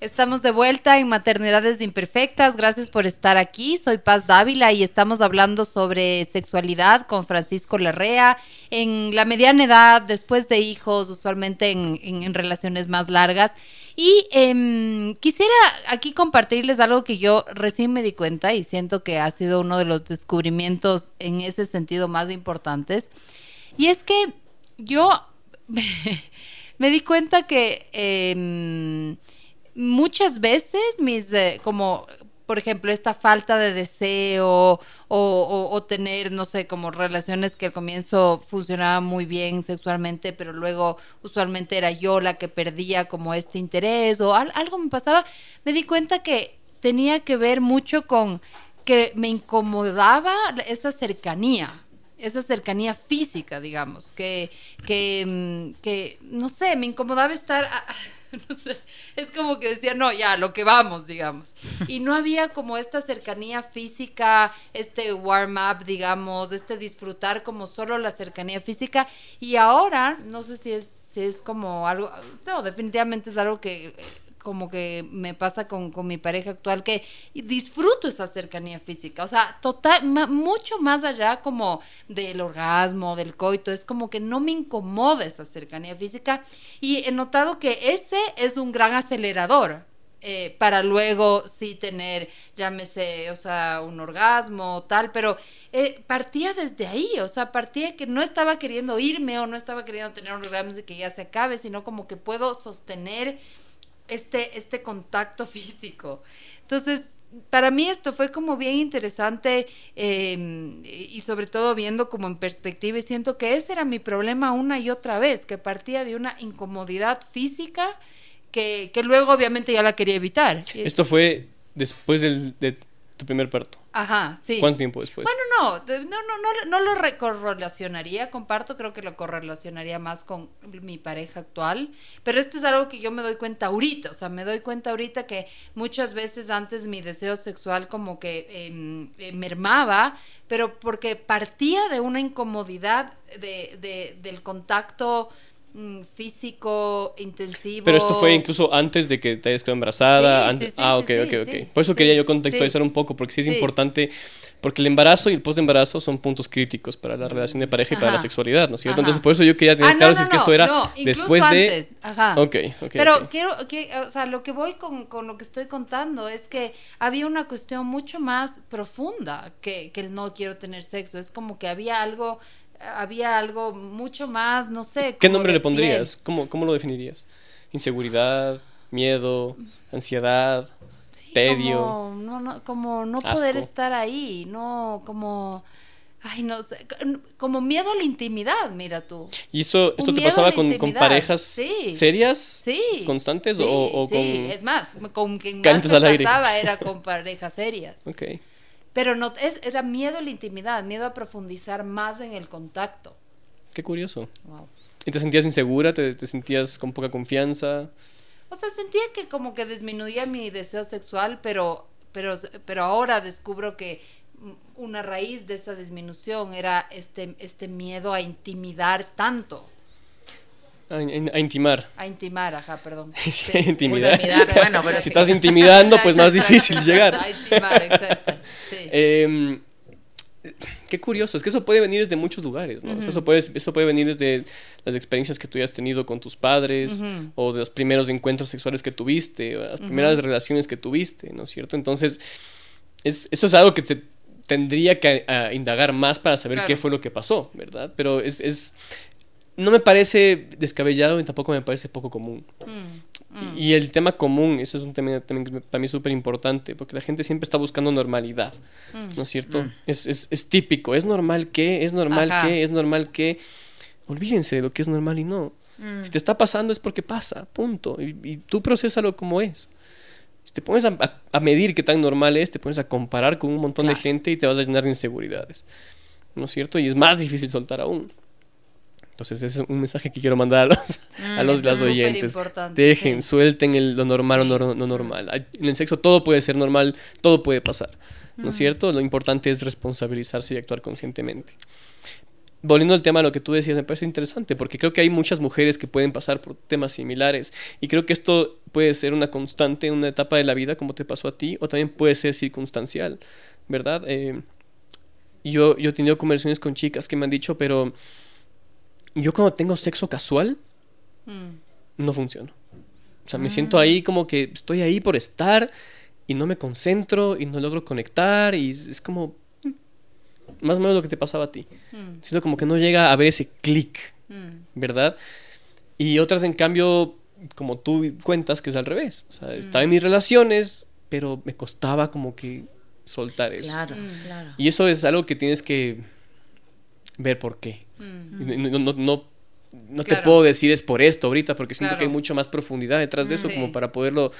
Estamos de vuelta en Maternidades Imperfectas. Gracias por estar aquí. Soy Paz Dávila y estamos hablando sobre sexualidad con Francisco Larrea. En la mediana edad, después de hijos, usualmente en, relaciones más largas. Y em, quisiera aquí compartirles algo que yo recién me di cuenta y siento que ha sido uno de los descubrimientos en ese sentido más importantes. Y es que yo [laughs] me di cuenta que... Em, muchas veces mis, eh, como por ejemplo, esta falta de deseo o, tener, no sé, como relaciones que al comienzo funcionaban muy bien sexualmente, pero luego usualmente era yo la que perdía como este interés o algo me pasaba, me di cuenta que tenía que ver mucho con que me incomodaba esa cercanía, esa cercanía física, digamos, que, que, mm, que no sé, me incomodaba estar... [laughs] no sé, es como que decía, no, ya, lo que vamos, digamos. Y no había como esta cercanía física, este warm-up, digamos, este disfrutar como solo la cercanía física. Y ahora, no sé si es, si es como algo, no, definitivamente es algo que como que me pasa con, mi pareja actual, que disfruto esa cercanía física, o sea, total, mucho más allá como del orgasmo, del coito, es como que no me incomoda esa cercanía física y he notado que ese es un gran acelerador. Eh, para luego sí tener, llámese, o sea, un orgasmo o tal, pero eh, partía desde ahí, o sea, partía que no estaba queriendo irme o no estaba queriendo tener un orgasmo y que ya se acabe, sino como que puedo sostener este, este contacto [laughs] físico. Entonces, para mí esto fue como bien interesante em, y sobre todo viendo como en perspectiva y siento que ese era mi problema una y otra vez, que partía de una incomodidad física que, que luego obviamente ya la quería evitar. Esto fue después del, de tu primer parto. Ajá, sí. ¿Cuánto tiempo después? Bueno, no, no, no, no, lo correlacionaría con parto, creo que lo correlacionaría más con mi pareja actual, pero esto es algo que yo me doy cuenta ahorita, o sea, me doy cuenta ahorita que muchas veces antes mi deseo sexual como que em, eh, mermaba, pero porque partía de una incomodidad de, de, del contacto físico intensivo. Pero esto fue incluso antes de que te hayas quedado embarazada. antes... ah, ok, ok, ok. Por eso quería yo contextualizar un poco, porque sí es importante, porque el embarazo y el post embarazo son puntos críticos para la relación de pareja y para la sexualidad, ¿no es cierto? Entonces, por eso yo quería tener ah, claro si es que esto era después antes. de... Ajá. Ok, ok. Pero quiero, que, o sea, lo que voy con, con, lo que estoy contando es que había una cuestión mucho más profunda que, que el no quiero tener sexo. Es como que había algo había algo mucho más, no sé. ¿Qué nombre le pondrías? ¿Cómo, ¿Cómo, lo definirías? ¿Inseguridad? ¿Miedo? ¿Ansiedad? ¿Tedio? Como no, no, como no poder estar ahí, no como... Ay, no sé, como miedo a la intimidad, mira tú. ¿Y eso, esto te pasaba con, con, parejas serias? Sí. ¿Constantes sí, o, o, sí. es más, con quien más me pasaba era [laughs] con parejas serias. ok. Pero no, era miedo a la intimidad, miedo a profundizar más en el contacto. Qué curioso. ¿Y te sentías insegura? ¿Te, sentías con poca confianza? O sea, sentía que como que disminuía mi deseo sexual, pero, pero, pero ahora descubro que una raíz de esa disminución era este, este miedo a intimidar tanto. A, intimar. A intimar, ajá, perdón. [laughs] Sí, intimidar. Bueno, pero si estás intimidando, pues más difícil llegar. A intimar, exacto. [laughs] Em, qué curioso, es que eso puede venir desde muchos lugares, ¿no? eso, puede, eso puede venir desde las experiencias que tú hayas tenido con tus padres, o de los primeros encuentros sexuales que tuviste, o las primeras relaciones que tuviste, ¿no es cierto? Entonces, es, eso es algo que se tendría que indagar más para saber qué fue lo que pasó, ¿verdad? Pero es, es, no me parece descabellado y tampoco me parece poco común. Mm, mm. Y el tema común, eso es un tema también para mí súper importante, porque la gente siempre está buscando normalidad, mm. ¿no es cierto? Es, es, es, típico, es normal que, es normal que, es normal que. Olvídense de lo que es normal y no. Si te está pasando es porque pasa, punto. Y, y tú procesalo como es. Si te pones a, a, medir qué tan normal es, te pones a comparar con un montón de gente y te vas a llenar de inseguridades, ¿no es cierto? Y es más difícil soltar aún. Entonces, ese es un mensaje que quiero mandar a los, a mm, los las oyentes. Dejen, suelten el, lo normal o no, normal. En el sexo todo puede ser normal, todo puede pasar. ¿no es cierto? Lo importante es responsabilizarse y actuar conscientemente. Volviendo al tema de lo que tú decías, me parece interesante, porque creo que hay muchas mujeres que pueden pasar por temas similares, y creo que esto puede ser una constante una etapa de la vida, como te pasó a ti, o también puede ser circunstancial, ¿verdad? Eh, yo, yo he tenido conversaciones con chicas que me han dicho, pero yo cuando tengo sexo casual, mm. no funciono. O sea, me siento mm. ahí como que estoy ahí por estar y no me concentro y no logro conectar y es como mm, más o menos lo que te pasaba a ti. Mm. Siento como que no llega a ver ese clic, ¿verdad? Y otras, en cambio, como tú cuentas, que es al revés. O sea, estaba en mis relaciones, pero me costaba como que soltar eso. Claro, claro. Y eso es algo que tienes que ver por qué. No, no no te puedo decir es por esto ahorita, porque siento que hay mucho más profundidad detrás de eso, como para poderlo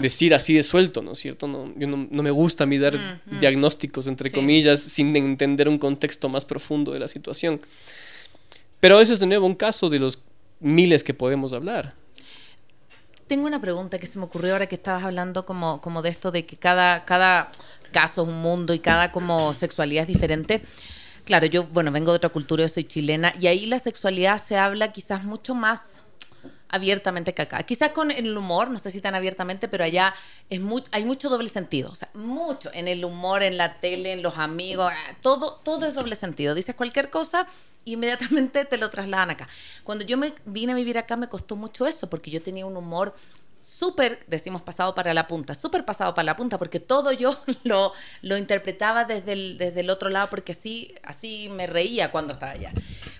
decir así de suelto, ¿no es cierto? No, yo no, me gusta a mí dar diagnósticos, entre comillas, sin entender un contexto más profundo de la situación. Pero eso es de nuevo un caso de los miles que podemos hablar. Tengo una pregunta que se me ocurrió ahora que estabas hablando como, como de esto de que cada, cada caso es un mundo y cada como sexualidad es diferente. Claro, yo, bueno, vengo de otra cultura, yo soy chilena, y ahí la sexualidad se habla quizás mucho más abiertamente que acá. Quizás con el humor, no sé si tan abiertamente, pero allá es muy, hay mucho doble sentido. O sea, mucho en el humor, en la tele, en los amigos, ah, todo, todo es doble sentido. Dices cualquier cosa, inmediatamente te lo trasladan acá. Cuando yo me vine a vivir acá me costó mucho eso, porque yo tenía un humor súper, decimos pasado para la punta, súper pasado para la punta, porque todo yo [laughs] lo, lo interpretaba desde el, desde el otro lado, porque así, así me reía cuando estaba allá.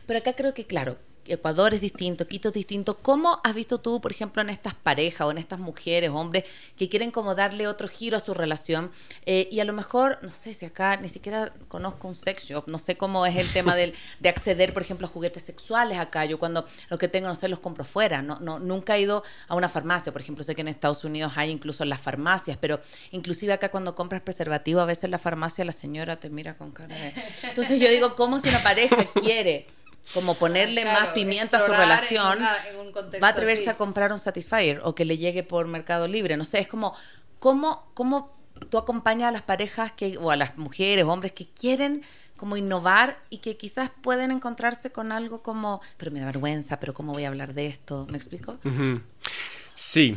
Pero acá creo que, claro, Ecuador es distinto, Quito es distinto. ¿Cómo has visto tú, por ejemplo, en estas parejas o en estas mujeres, hombres, que quieren como darle otro giro a su relación? Eh, y a lo mejor, no sé si acá ni siquiera conozco un sex shop, no sé cómo es el tema del, de acceder, por ejemplo, a juguetes sexuales acá. Yo cuando lo que tengo, no sé, los compro fuera. No, no, nunca he ido a una farmacia, por ejemplo, sé que en Estados Unidos hay incluso las farmacias, pero inclusive acá cuando compras preservativo, a veces la farmacia la señora te mira con cara de... Entonces yo digo, ¿cómo si una pareja quiere como ponerle más pimienta a su relación, va a atreverse a comprar un Satisfyer o que le llegue por Mercado Libre. No sé, es como, ¿cómo, cómo tú acompañas a las parejas que, o a las mujeres, hombres que quieren como innovar y que quizás pueden encontrarse con algo como, pero me da vergüenza, pero ¿cómo voy a hablar de esto? ¿Me explico? Sí.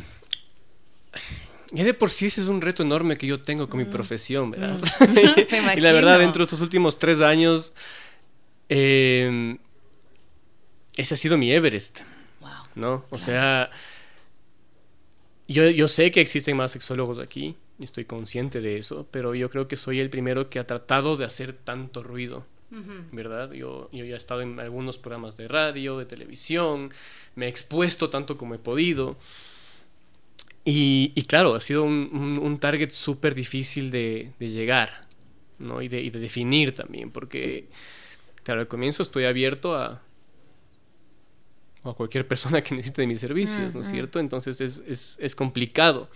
Y de por sí ese es un reto enorme que yo tengo con mi mm. profesión, ¿verdad? Mm. [laughs] [laughs] y la verdad, dentro de estos últimos tres años, eh, ese ha sido mi Everest. Wow. ¿No? O sea, yo, yo sé que existen más sexólogos aquí, y estoy consciente de eso, pero yo creo que soy el primero que ha tratado de hacer tanto ruido. ¿Verdad? Yo, yo ya he estado en algunos programas de radio, de televisión, me he expuesto tanto como he podido. Y, y claro, ha sido un, un, target súper difícil de, de, llegar, ¿no? Y de, y de definir también, porque, claro, al comienzo estoy abierto a, o a cualquier persona que [laughs] necesite de mis servicios, ¿no es cierto? Entonces es, es, complicado.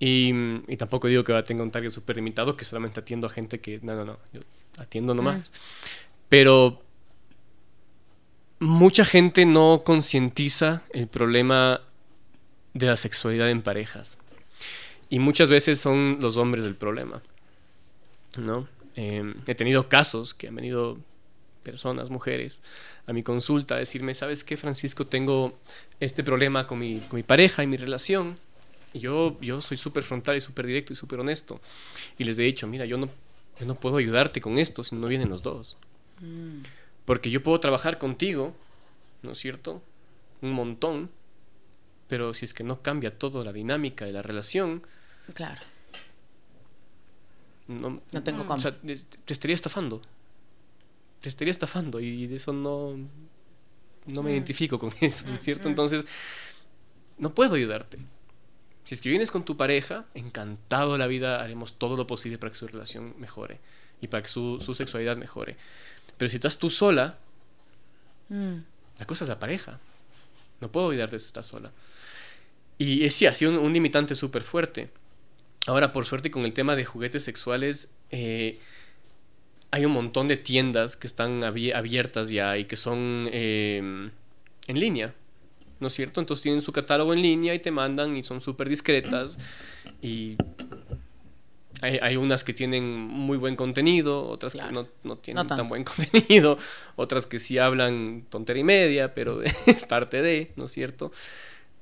Y, y, tampoco digo que tenga un target súper limitado, que solamente atiendo a gente que, no, no, no, yo atiendo nomás. Pero mucha gente no concientiza el problema de la sexualidad en parejas. Y muchas veces son los hombres el problema, ¿no? Eh, he tenido casos que han venido personas, mujeres, a mi consulta, a decirme, ¿sabes qué, Francisco? Tengo este problema con mi, con mi pareja y mi relación. Y yo, yo soy súper frontal y súper directo y súper honesto. Y les he dicho, mira, yo no, yo no puedo ayudarte con esto si no vienen los dos. Mm. Porque yo puedo trabajar contigo, ¿no es cierto? Un montón. Pero si es que no cambia todo la dinámica de la relación. Claro. No, no tengo cómo. O sea, te estaría estafando te estaría estafando y de eso no, no me mm. identifico con [laughs] eso, mm, ¿cierto? Mm. Entonces, no puedo ayudarte. Si es que vienes con tu pareja, encantado de la vida, haremos todo lo posible para que su relación mejore y para que su, sexualidad mejore. Pero si estás tú sola, la cosa es la pareja. No puedo ayudarte si estás sola. Y sí, ha sido un, limitante súper fuerte. Ahora, por suerte, con el tema de juguetes sexuales, eh, hay un montón de tiendas que están abiertas ya y que son em, en línea, ¿no es cierto? Entonces tienen su catálogo en línea y te mandan y son súper discretas y Hay, unas que tienen muy buen contenido, otras que no, no tienen tan buen [laughs] contenido, otras que sí hablan tontería y media, pero [laughs] es parte de, ¿no es cierto?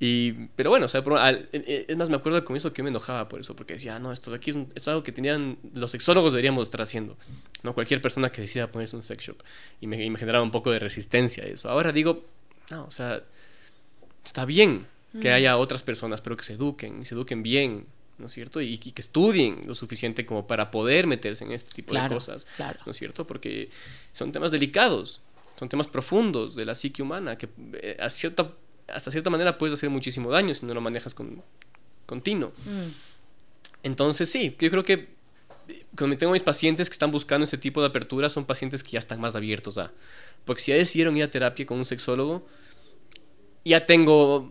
Y, pero bueno, o sea, e, e, es más, me acuerdo al comienzo que me enojaba por eso, porque decía, no, esto de aquí es, algo que tenían, los sexólogos deberíamos estar haciendo, no cualquier persona que decida ponerse un sex shop. Y me, me generaba un poco de resistencia a eso. Ahora digo, no, o sea, está bien que mm. haya otras personas, pero que se eduquen, y se eduquen bien, ¿no es cierto? Y, que estudien lo suficiente como para poder meterse en este tipo de cosas, ¿no es cierto? Porque son temas delicados, son temas profundos de la psique humana, que eh, a cierta hasta cierta manera puedes hacer muchísimo daño si no lo manejas con, continuo. Mm. Entonces sí, yo creo que cuando tengo mis pacientes que están buscando ese tipo de apertura son pacientes que ya están más abiertos a... Porque si ya decidieron ir a terapia con un sexólogo, ya tengo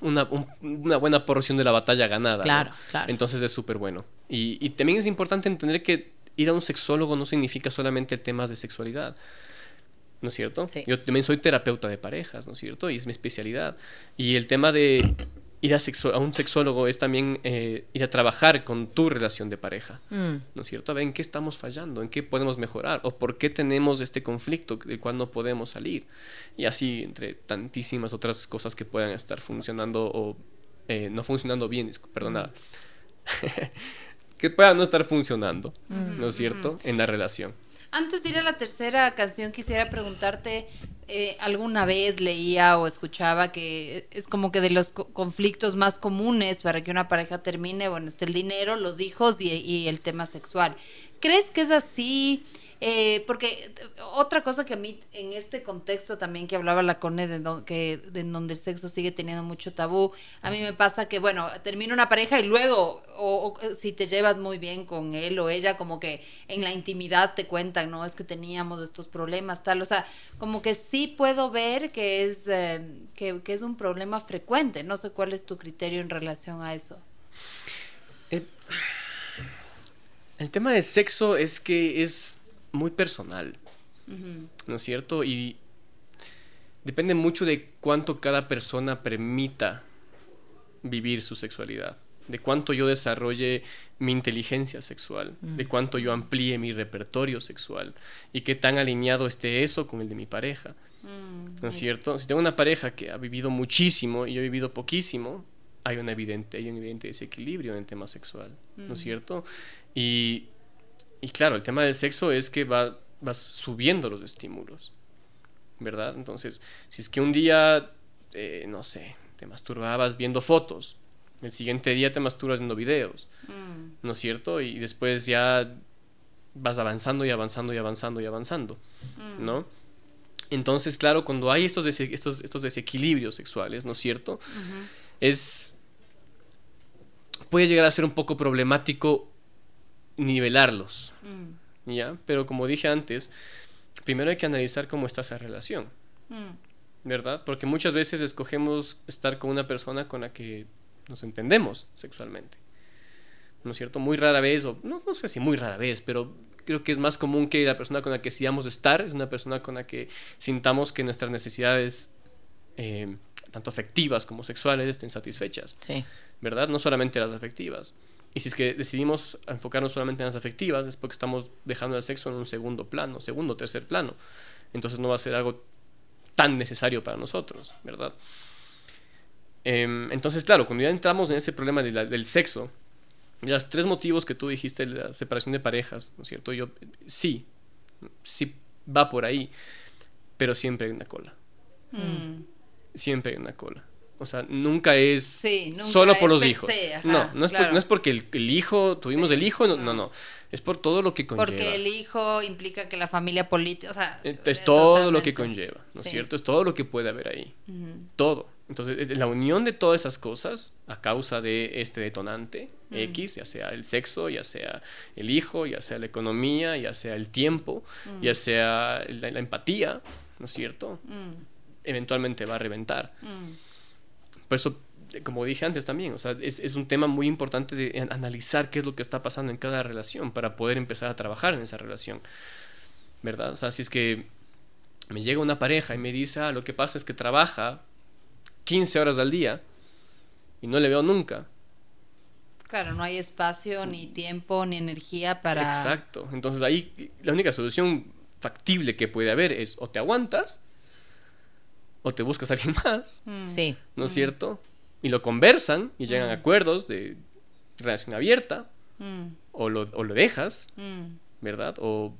una, buena porción de la batalla ganada. Claro, claro. Entonces es súper bueno. Y, y también es importante entender que ir a un sexólogo no significa solamente temas de sexualidad. ¿No es cierto? Yo también soy terapeuta de parejas, ¿no es cierto? Y es mi especialidad. Y el tema de ir a, a un sexólogo es también eh, ir a trabajar con tu relación de pareja, mm. ¿no es cierto? A ver en qué estamos fallando, en qué podemos mejorar, o por qué tenemos este conflicto del cual no podemos salir. Y así, entre tantísimas otras cosas que puedan estar funcionando o eh, no funcionando bien, perdona, [laughs] que puedan no estar funcionando, ¿no es cierto? En la relación. Antes de ir a la tercera canción, quisiera preguntarte, eh, alguna vez leía o escuchaba que es como que de los conflictos más comunes para que una pareja termine, bueno, está el dinero, los hijos y, y el tema sexual. ¿Crees que es así? Eh, porque otra cosa que a mí, en este contexto también que hablaba la Cone, de, que, de donde el sexo sigue teniendo mucho tabú, a mí me pasa que, bueno, termina una pareja y luego, o, si te llevas muy bien con él o ella, como que en la intimidad te cuentan, ¿no? Es que teníamos estos problemas, tal, o sea, como que sí puedo ver que es, eh, que, es un problema frecuente, no sé cuál es tu criterio en relación a eso. Eh, el tema de sexo es que es muy personal, ¿no es cierto? Y depende mucho de cuánto cada persona permita vivir su sexualidad, de cuánto yo desarrolle mi inteligencia sexual, de mm. cuánto yo amplíe mi repertorio sexual y qué tan alineado esté eso con el de mi pareja. Mm, ¿No es cierto? Si tengo una pareja que ha vivido muchísimo y yo he vivido poquísimo, hay un evidente, hay un evidente desequilibrio en el tema sexual, ¿no es mm. cierto? Y y claro, el tema del sexo es que va, vas subiendo los estímulos, ¿verdad? Entonces, si es que un día, eh, no sé, te masturbabas viendo fotos, el siguiente día te masturbas viendo videos, mm. ¿no es cierto? Y después ya vas avanzando y avanzando y avanzando y avanzando, mm. ¿no? Entonces, claro, cuando hay estos, estos, estos desequilibrios sexuales, ¿no es cierto? Es... puede llegar a ser un poco problemático nivelarlos. Mm. ¿Ya? Pero como dije antes, primero hay que analizar cómo está esa relación. Mm. ¿Verdad? Porque muchas veces escogemos estar con una persona con la que nos entendemos sexualmente. ¿No es cierto? Muy rara vez, o no, no sé si muy rara vez, pero creo que es más común que la persona con la que decidamos estar es una persona con la que sintamos que nuestras necesidades, eh, tanto afectivas como sexuales, estén satisfechas. Sí. ¿Verdad? No solamente las afectivas. Y si es que decidimos enfocarnos solamente en las afectivas, es porque estamos dejando el sexo en un segundo plano, segundo o tercer plano. Entonces no va a ser algo tan necesario para nosotros, ¿verdad? Em, entonces, claro, cuando ya entramos en ese problema del sexo, los tres motivos que tú dijiste, la separación de parejas, ¿no es cierto? Yo, sí, sí va por ahí, pero siempre hay una cola. Mm. Siempre hay una cola. O sea, nunca es solo por los hijos. no, no es, no es porque el, hijo, tuvimos el hijo, no, no, Es por todo lo que conlleva. Porque el hijo implica que la familia política, o sea, es todo lo que conlleva, ¿no es cierto? Es todo lo que puede haber ahí. Todo. Entonces, la unión de todas esas cosas a causa de este detonante X, ya sea el sexo, ya sea el hijo, ya sea la economía, ya sea el tiempo, ya sea la, empatía, ¿no es cierto? Eventualmente va a reventar. Por eso, como dije antes también, o sea, es, un tema muy importante de analizar qué es lo que está pasando en cada relación para poder empezar a trabajar en esa relación. ¿Verdad? O sea, si es que me llega una pareja y me dice, ah, lo que pasa es que trabaja 15 horas al día y no le veo nunca. Claro, no hay espacio, ni tiempo, ni energía para... Exacto. Entonces ahí la única solución factible que puede haber es o te aguantas o te buscas a alguien [laughs] más. Mm. Sí. ¿No es cierto? Y lo conversan y llegan a acuerdos de relación abierta o, lo, o, lo, dejas, ¿verdad? O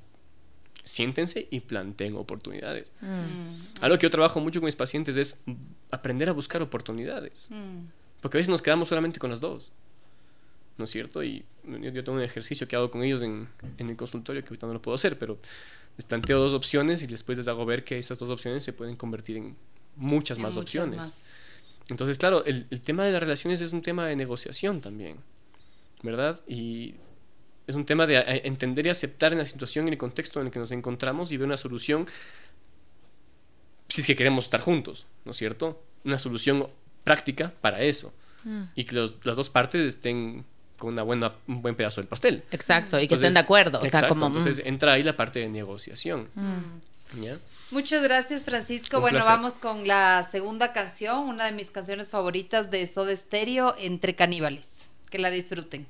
siéntense y planteen oportunidades. Algo que yo trabajo mucho con mis pacientes es aprender a buscar oportunidades. Porque a veces nos quedamos solamente con las dos. ¿No es cierto? Y yo, tengo un ejercicio que hago con ellos en, en, el consultorio que ahorita no lo puedo hacer, pero les planteo dos opciones y después les hago ver que esas dos opciones se pueden convertir en muchas más opciones. Entonces, claro, el, el, tema de las relaciones es un tema de negociación también, ¿verdad? Y es un tema de entender y aceptar en la situación y en el contexto en el que nos encontramos y ver una solución si es que queremos estar juntos, ¿no es cierto? Una solución práctica para eso. Mm. Y que las dos partes estén con una buena, un buen pedazo del pastel. Exacto, y que estén de acuerdo. exacto, como, entonces mm. entra ahí la parte de negociación. Mm. Muchas gracias, Francisco. bueno, vamos con la segunda canción, una de mis canciones favoritas de Soda Stereo, Entre Caníbales. Que la disfruten.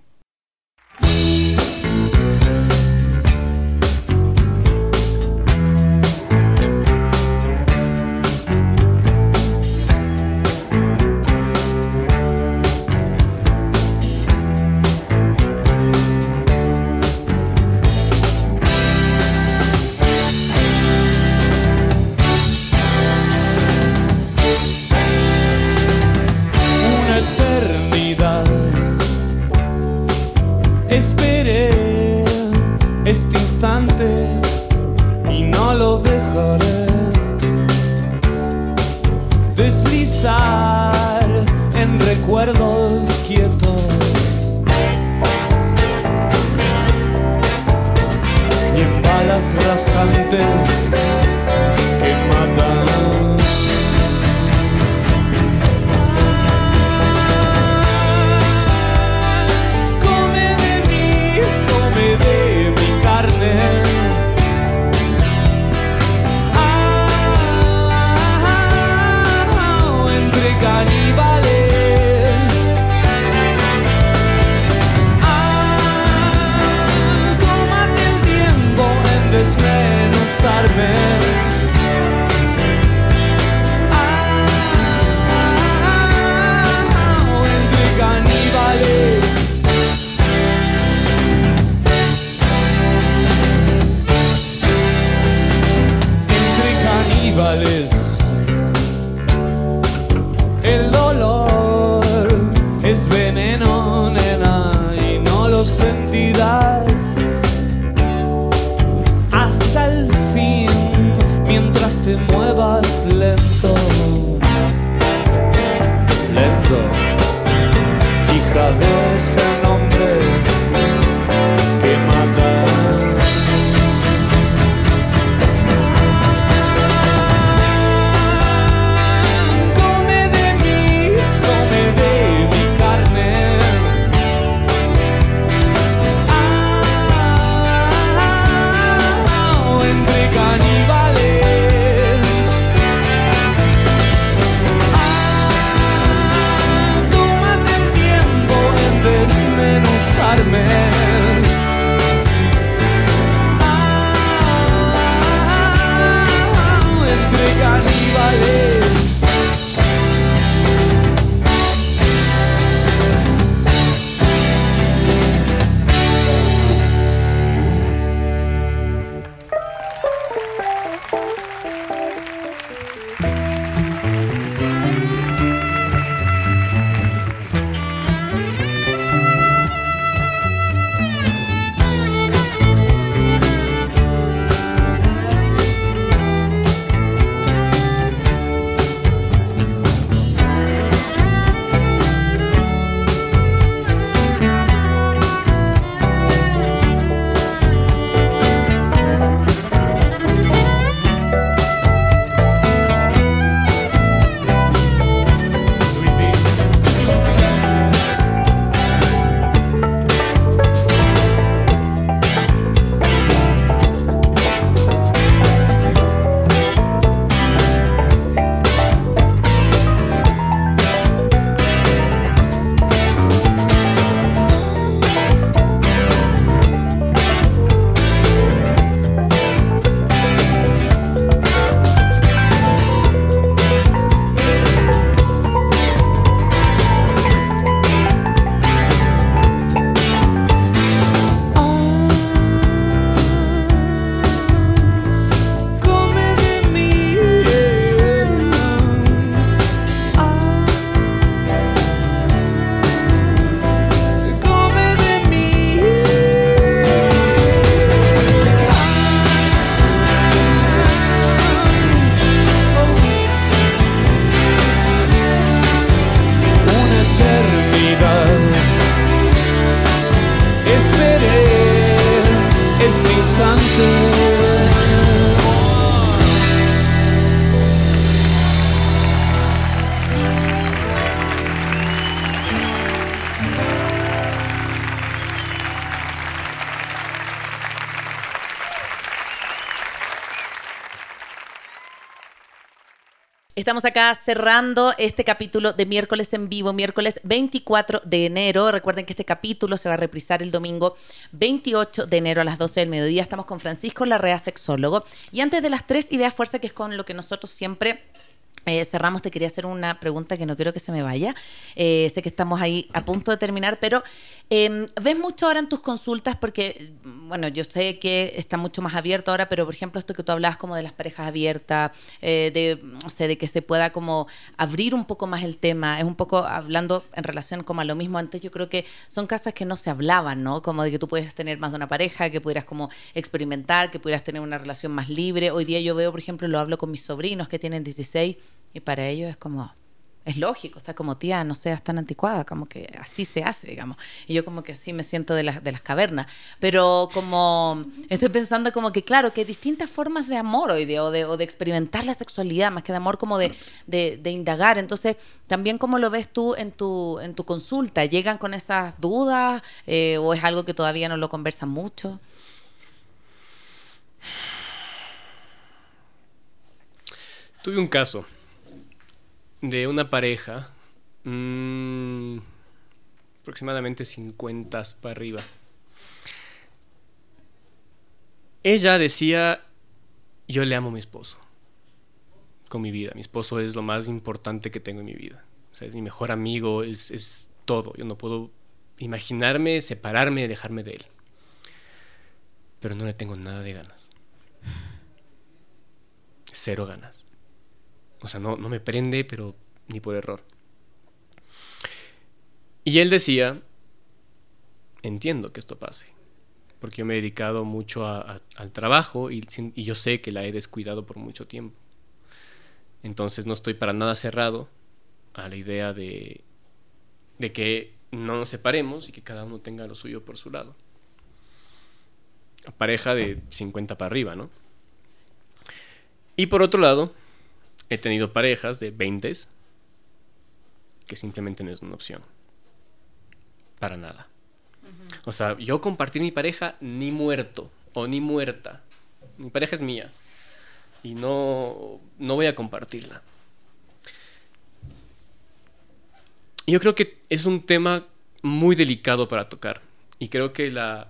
Estamos acá cerrando este capítulo de miércoles en vivo, miércoles 24 de enero. Recuerden que este capítulo se va a reprisar el domingo 28 de enero a las 12 del mediodía. Estamos con Francisco Larrea, sexólogo. Y antes de las tres ideas fuerza, que es con lo que nosotros siempre eh, cerramos, te quería hacer una pregunta que no quiero que se me vaya. Eh, sé que estamos ahí a punto de terminar, pero eh, ¿ves mucho ahora en tus consultas? Porque, bueno, yo sé que está mucho más abierto ahora, pero por ejemplo, esto que tú hablabas como de las parejas abiertas, eh, de, no sé, de que se pueda como abrir un poco más el tema, es un poco hablando en relación como a lo mismo antes, yo creo que son casas que no se hablaban, ¿no? Como de que tú puedes tener más de una pareja, que pudieras como experimentar, que pudieras tener una relación más libre. Hoy día yo veo, por ejemplo, lo hablo con mis sobrinos que tienen 16 y para ellos es como, es lógico, o sea, como tía, no seas tan anticuada, como que así se hace, digamos. Y yo como que así me siento de las, de las cavernas. Pero como estoy pensando como que, claro, que hay distintas formas de amor hoy día, o de, experimentar la sexualidad, más que de amor, como de, de, indagar. Entonces, también cómo lo ves tú en tu, en tu consulta, ¿llegan con esas dudas eh, o es algo que todavía no lo conversan mucho? Tuve un caso de una pareja, mm, aproximadamente 50 para arriba. Ella decía, yo le amo a mi esposo, con mi vida. Mi esposo es lo más importante que tengo en mi vida. O sea, es mi mejor amigo, es, es todo. Yo no puedo imaginarme, separarme, dejarme de él. Pero no le tengo nada de ganas. Cero ganas. O sea, no, no me prende, pero ni por error. Y él decía, entiendo que esto pase, porque yo me he dedicado mucho al trabajo y, y yo sé que la he descuidado por mucho tiempo. Entonces no estoy para nada cerrado a la idea de, de que no nos separemos y que cada uno tenga lo suyo por su lado. Pareja de 50 para arriba, ¿no? Y por otro lado, he tenido parejas de 20 que simplemente no es una opción. Para nada. O sea, yo compartir mi pareja ni muerto o ni muerta. Mi pareja es mía. Y no, no voy a compartirla. Yo creo que es un tema muy delicado para tocar. Y creo que la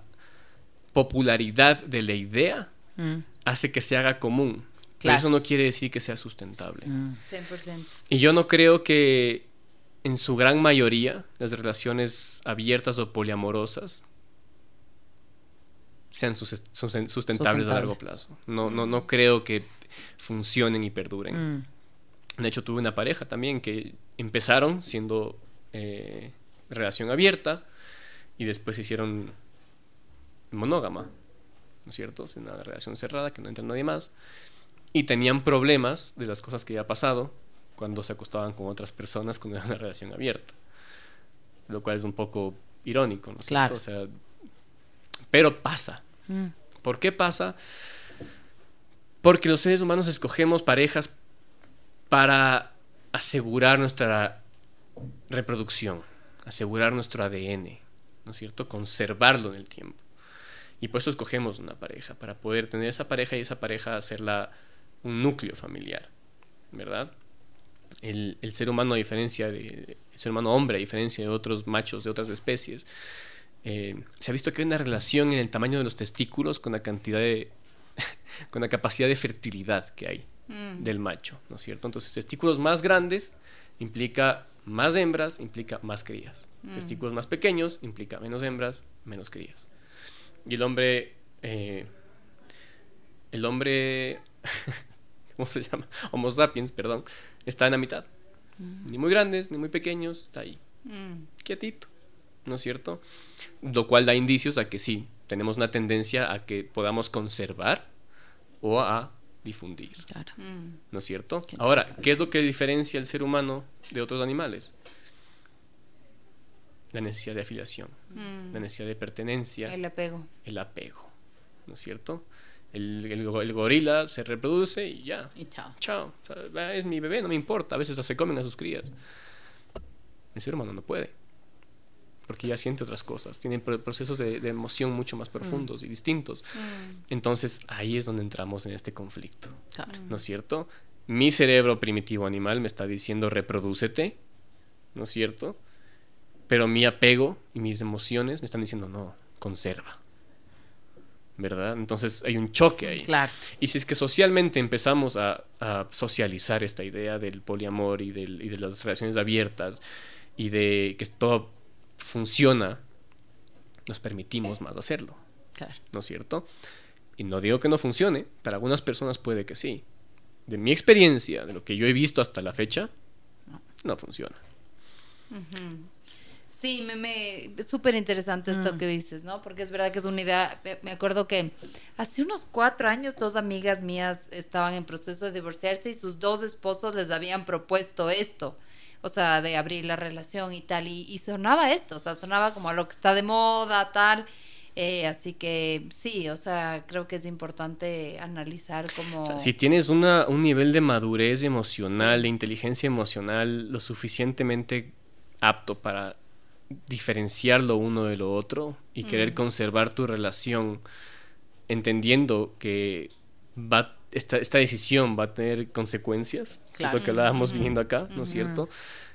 popularidad de la idea Mm, hace que se haga común. Pero eso no quiere decir que sea sustentable. mm. 100%. Y yo no creo que en su gran mayoría las relaciones abiertas o poliamorosas sean sus- sus- sustentables a largo plazo. No, no, no creo que funcionen y perduren. Mm. De hecho, tuve una pareja también que empezaron siendo eh, relación abierta y después se hicieron monógama, ¿no es cierto? Es una relación cerrada que no entra nadie más. Y tenían problemas de las cosas que ya ha pasado cuando se acostaban con otras personas cuando era una relación abierta. Lo cual es un poco irónico, ¿no es Claro. cierto? O sea, pero pasa. Mm. ¿Por qué pasa? Porque los seres humanos escogemos parejas para asegurar nuestra reproducción, asegurar nuestro ADN, ¿no es cierto? Conservarlo en el tiempo. Y por eso escogemos una pareja, para poder tener esa pareja y esa pareja hacerla un núcleo familiar, ¿verdad? El, el ser humano, a diferencia de. El ser humano hombre, a diferencia de otros machos de otras especies, eh, se ha visto que hay una relación en el tamaño de los testículos con la cantidad de. [laughs] con la capacidad de fertilidad que hay Mm. del macho, ¿no es cierto? Entonces, testículos más grandes implica más hembras, implica más crías. Testículos más pequeños implica menos hembras, menos crías. Y el hombre. eh, el hombre. [laughs] ¿Cómo se llama? [laughs] Homo sapiens, perdón. Está en la mitad. Ni muy grandes, ni muy pequeños, está ahí. Mm. Quietito. ¿No es cierto? Lo cual da indicios a que sí, tenemos una tendencia a que podamos conservar o a difundir. Claro. Mm. ¿No es cierto? Qué Ahora. ¿qué es lo que diferencia al ser humano de otros animales? La necesidad de afiliación, Mm. la necesidad de pertenencia, El apego. el apego. ¿no es cierto? El, el, gorila se reproduce y ya. Y chao. Chao. es mi bebé, no me importa. A veces se comen a sus crías. El ser humano no puede. Porque ya siente otras cosas. Tiene procesos de, emoción mucho más profundos y distintos. Mm. Entonces ahí es donde entramos en este conflicto. ¿No es cierto? Mi cerebro primitivo animal me está diciendo reprodúcete. ¿No es cierto? Pero mi apego y mis emociones me están diciendo no, conserva ¿verdad? Entonces hay un choque ahí. Claro. Y si es que socialmente empezamos a, socializar esta idea del poliamor y, del, y, de las relaciones abiertas y de que todo funciona, nos permitimos más hacerlo. Claro. ¿No es cierto? Y no digo que no funcione, para algunas personas puede que sí. De mi experiencia, de lo que yo he visto hasta la fecha, no, funciona. Sí, me, me súper interesante esto mm. que dices, ¿no? Porque es verdad que es una idea, me acuerdo que hace unos cuatro años dos amigas mías estaban en proceso de divorciarse y sus dos esposos les habían propuesto esto, o sea, de abrir la relación y tal, y, sonaba esto, o sea, sonaba como a lo que está de moda, tal. Eh, así que sí, o sea, creo que es importante analizar como... si tienes una, un nivel de madurez emocional, de inteligencia emocional lo suficientemente apto para diferenciar lo uno de lo otro y querer conservar tu relación entendiendo que va, esta, esta decisión va a tener consecuencias, que es lo que hablábamos viendo acá, ¿no es cierto?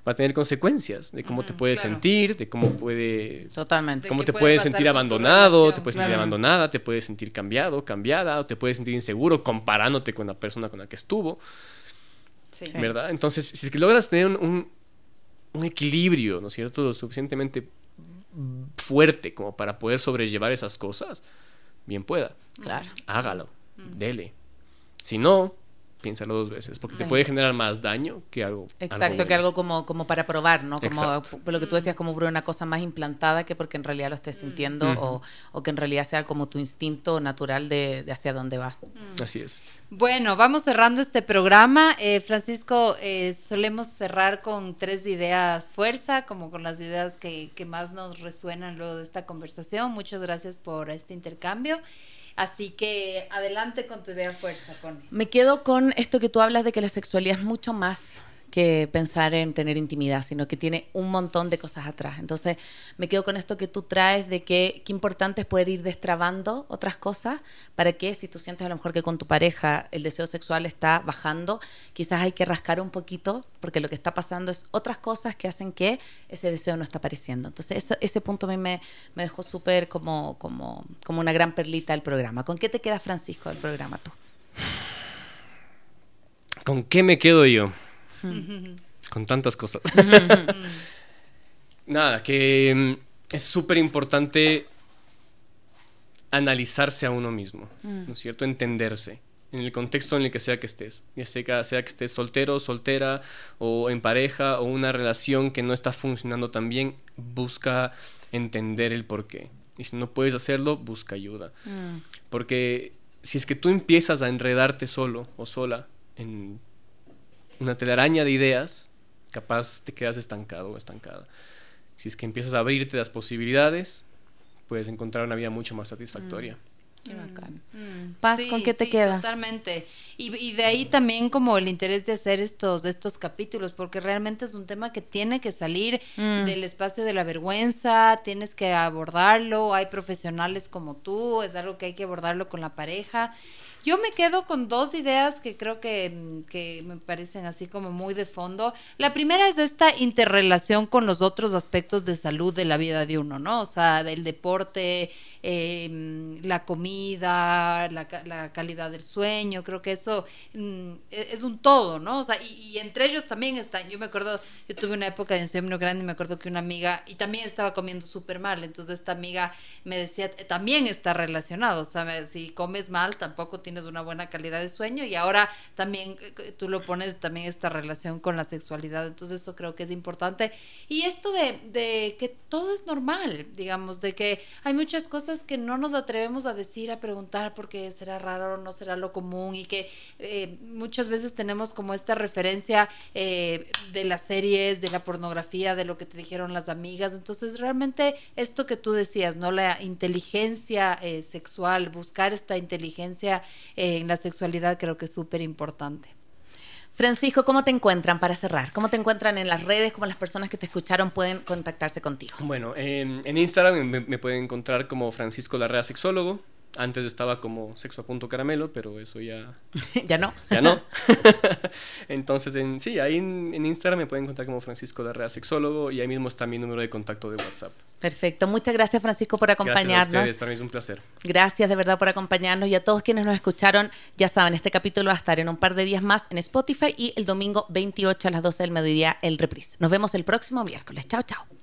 Va a tener consecuencias de cómo te puedes sentir, de cómo puede... Totalmente. Cómo te puedes sentir abandonado, te puedes sentir abandonada, te puedes sentir cambiado, cambiada, o te puedes sentir inseguro comparándote con la persona con la que estuvo. ¿Verdad? Entonces, si es que logras tener un un equilibrio, ¿no es cierto?, lo suficientemente fuerte como para poder sobrellevar esas cosas, bien pueda. Claro. Hágalo, dele. Si no, piénsalo dos veces, porque te puede generar más daño que algo. Exacto, que algo como, como para probar, ¿no? Como lo que tú decías, como por una cosa más implantada que porque en realidad lo estés sintiendo o, o, que en realidad sea como tu instinto natural de, de hacia dónde va. Así es. Bueno, vamos cerrando este programa. Eh, Francisco, eh, solemos cerrar con tres ideas fuerza, como con las ideas que, que más nos resuenan luego de esta conversación. Muchas gracias por este intercambio. Así que adelante con tu idea fuerza, Connie. Me quedo con esto que tú hablas de que la sexualidad es mucho más que pensar en tener intimidad, sino que tiene un montón de cosas atrás. Entonces, me quedo con esto que tú traes de que qué importante es poder ir destrabando otras cosas para que si tú sientes a lo mejor que con tu pareja el deseo sexual está bajando, quizás hay que rascar un poquito porque lo que está pasando es otras cosas que hacen que ese deseo no está apareciendo. Entonces, ese punto a mí me, dejó súper como, como, como una gran perlita del programa. ¿Con qué te queda Francisco del programa tú? ¿Con qué me quedo yo? Con tantas cosas. [laughs] Nada, que mm, es súper importante analizarse a uno mismo, mm. ¿no es cierto? Entenderse en el contexto en el que sea que estés, ya sea, sea que estés soltero, soltera o en pareja o una relación que no está funcionando tan bien, busca entender el por qué. Y si no puedes hacerlo, busca ayuda. Mm. Porque si es que tú empiezas a enredarte solo o sola en una telaraña de ideas, capaz te quedas estancado o estancada. Si es que empiezas a abrirte las posibilidades, puedes encontrar una vida mucho más satisfactoria. Mm, qué bacán. Mm, Paz, ¿con qué te quedas? Totalmente. Y, de ahí también como el interés de hacer estos, estos capítulos, porque realmente es un tema que tiene que salir mm. del espacio de la vergüenza, tienes que abordarlo, hay profesionales como tú, es algo que hay que abordarlo con la pareja. Yo me quedo con dos ideas que creo que, que, me parecen así como muy de fondo. La primera es esta interrelación con los otros aspectos de salud de la vida de uno, ¿no? O sea, del deporte, eh, la comida, la, la, calidad del sueño, creo que eso mm, e, es un todo, ¿no? O sea, y, entre ellos también están, yo me acuerdo, yo tuve una época de insomnio grande y me acuerdo que una amiga, y también estaba comiendo súper mal, entonces esta amiga me decía, también está relacionado, o sea, si comes mal tampoco tienes una buena calidad de sueño y ahora también eh, tú lo pones también esta relación con la sexualidad, entonces eso creo que es importante. Y esto de, de que todo es normal, digamos, de que hay muchas cosas que no nos atrevemos a decir, a preguntar porque será raro o no será lo común y que eh, muchas veces tenemos como esta referencia eh, de las series, de la pornografía, de lo que te dijeron las amigas. Entonces, realmente esto que tú decías, ¿no? La inteligencia eh, sexual, buscar esta inteligencia en la sexualidad creo que es súper importante. Francisco, ¿cómo te encuentran para cerrar? ¿Cómo te encuentran en las redes? ¿Cómo las personas que te escucharon pueden contactarse contigo? Bueno, en Instagram me, me, pueden encontrar como Francisco Larrea Sexólogo. Antes estaba como sexo a punto caramelo, pero eso ya... [laughs] ya no. Ya no. [laughs] Entonces, en, sí, ahí en, Instagram me pueden encontrar como Francisco Darrea Sexólogo y ahí mismo está mi número de contacto de WhatsApp. Perfecto. Muchas gracias, Francisco, por acompañarnos. Gracias a ustedes, para mí es un placer. Gracias de verdad por acompañarnos y a todos quienes nos escucharon, ya saben, este capítulo va a estar en un par de días más en Spotify y el domingo 28 a las 12 del mediodía el reprise. Nos vemos el próximo miércoles. Chao, chao.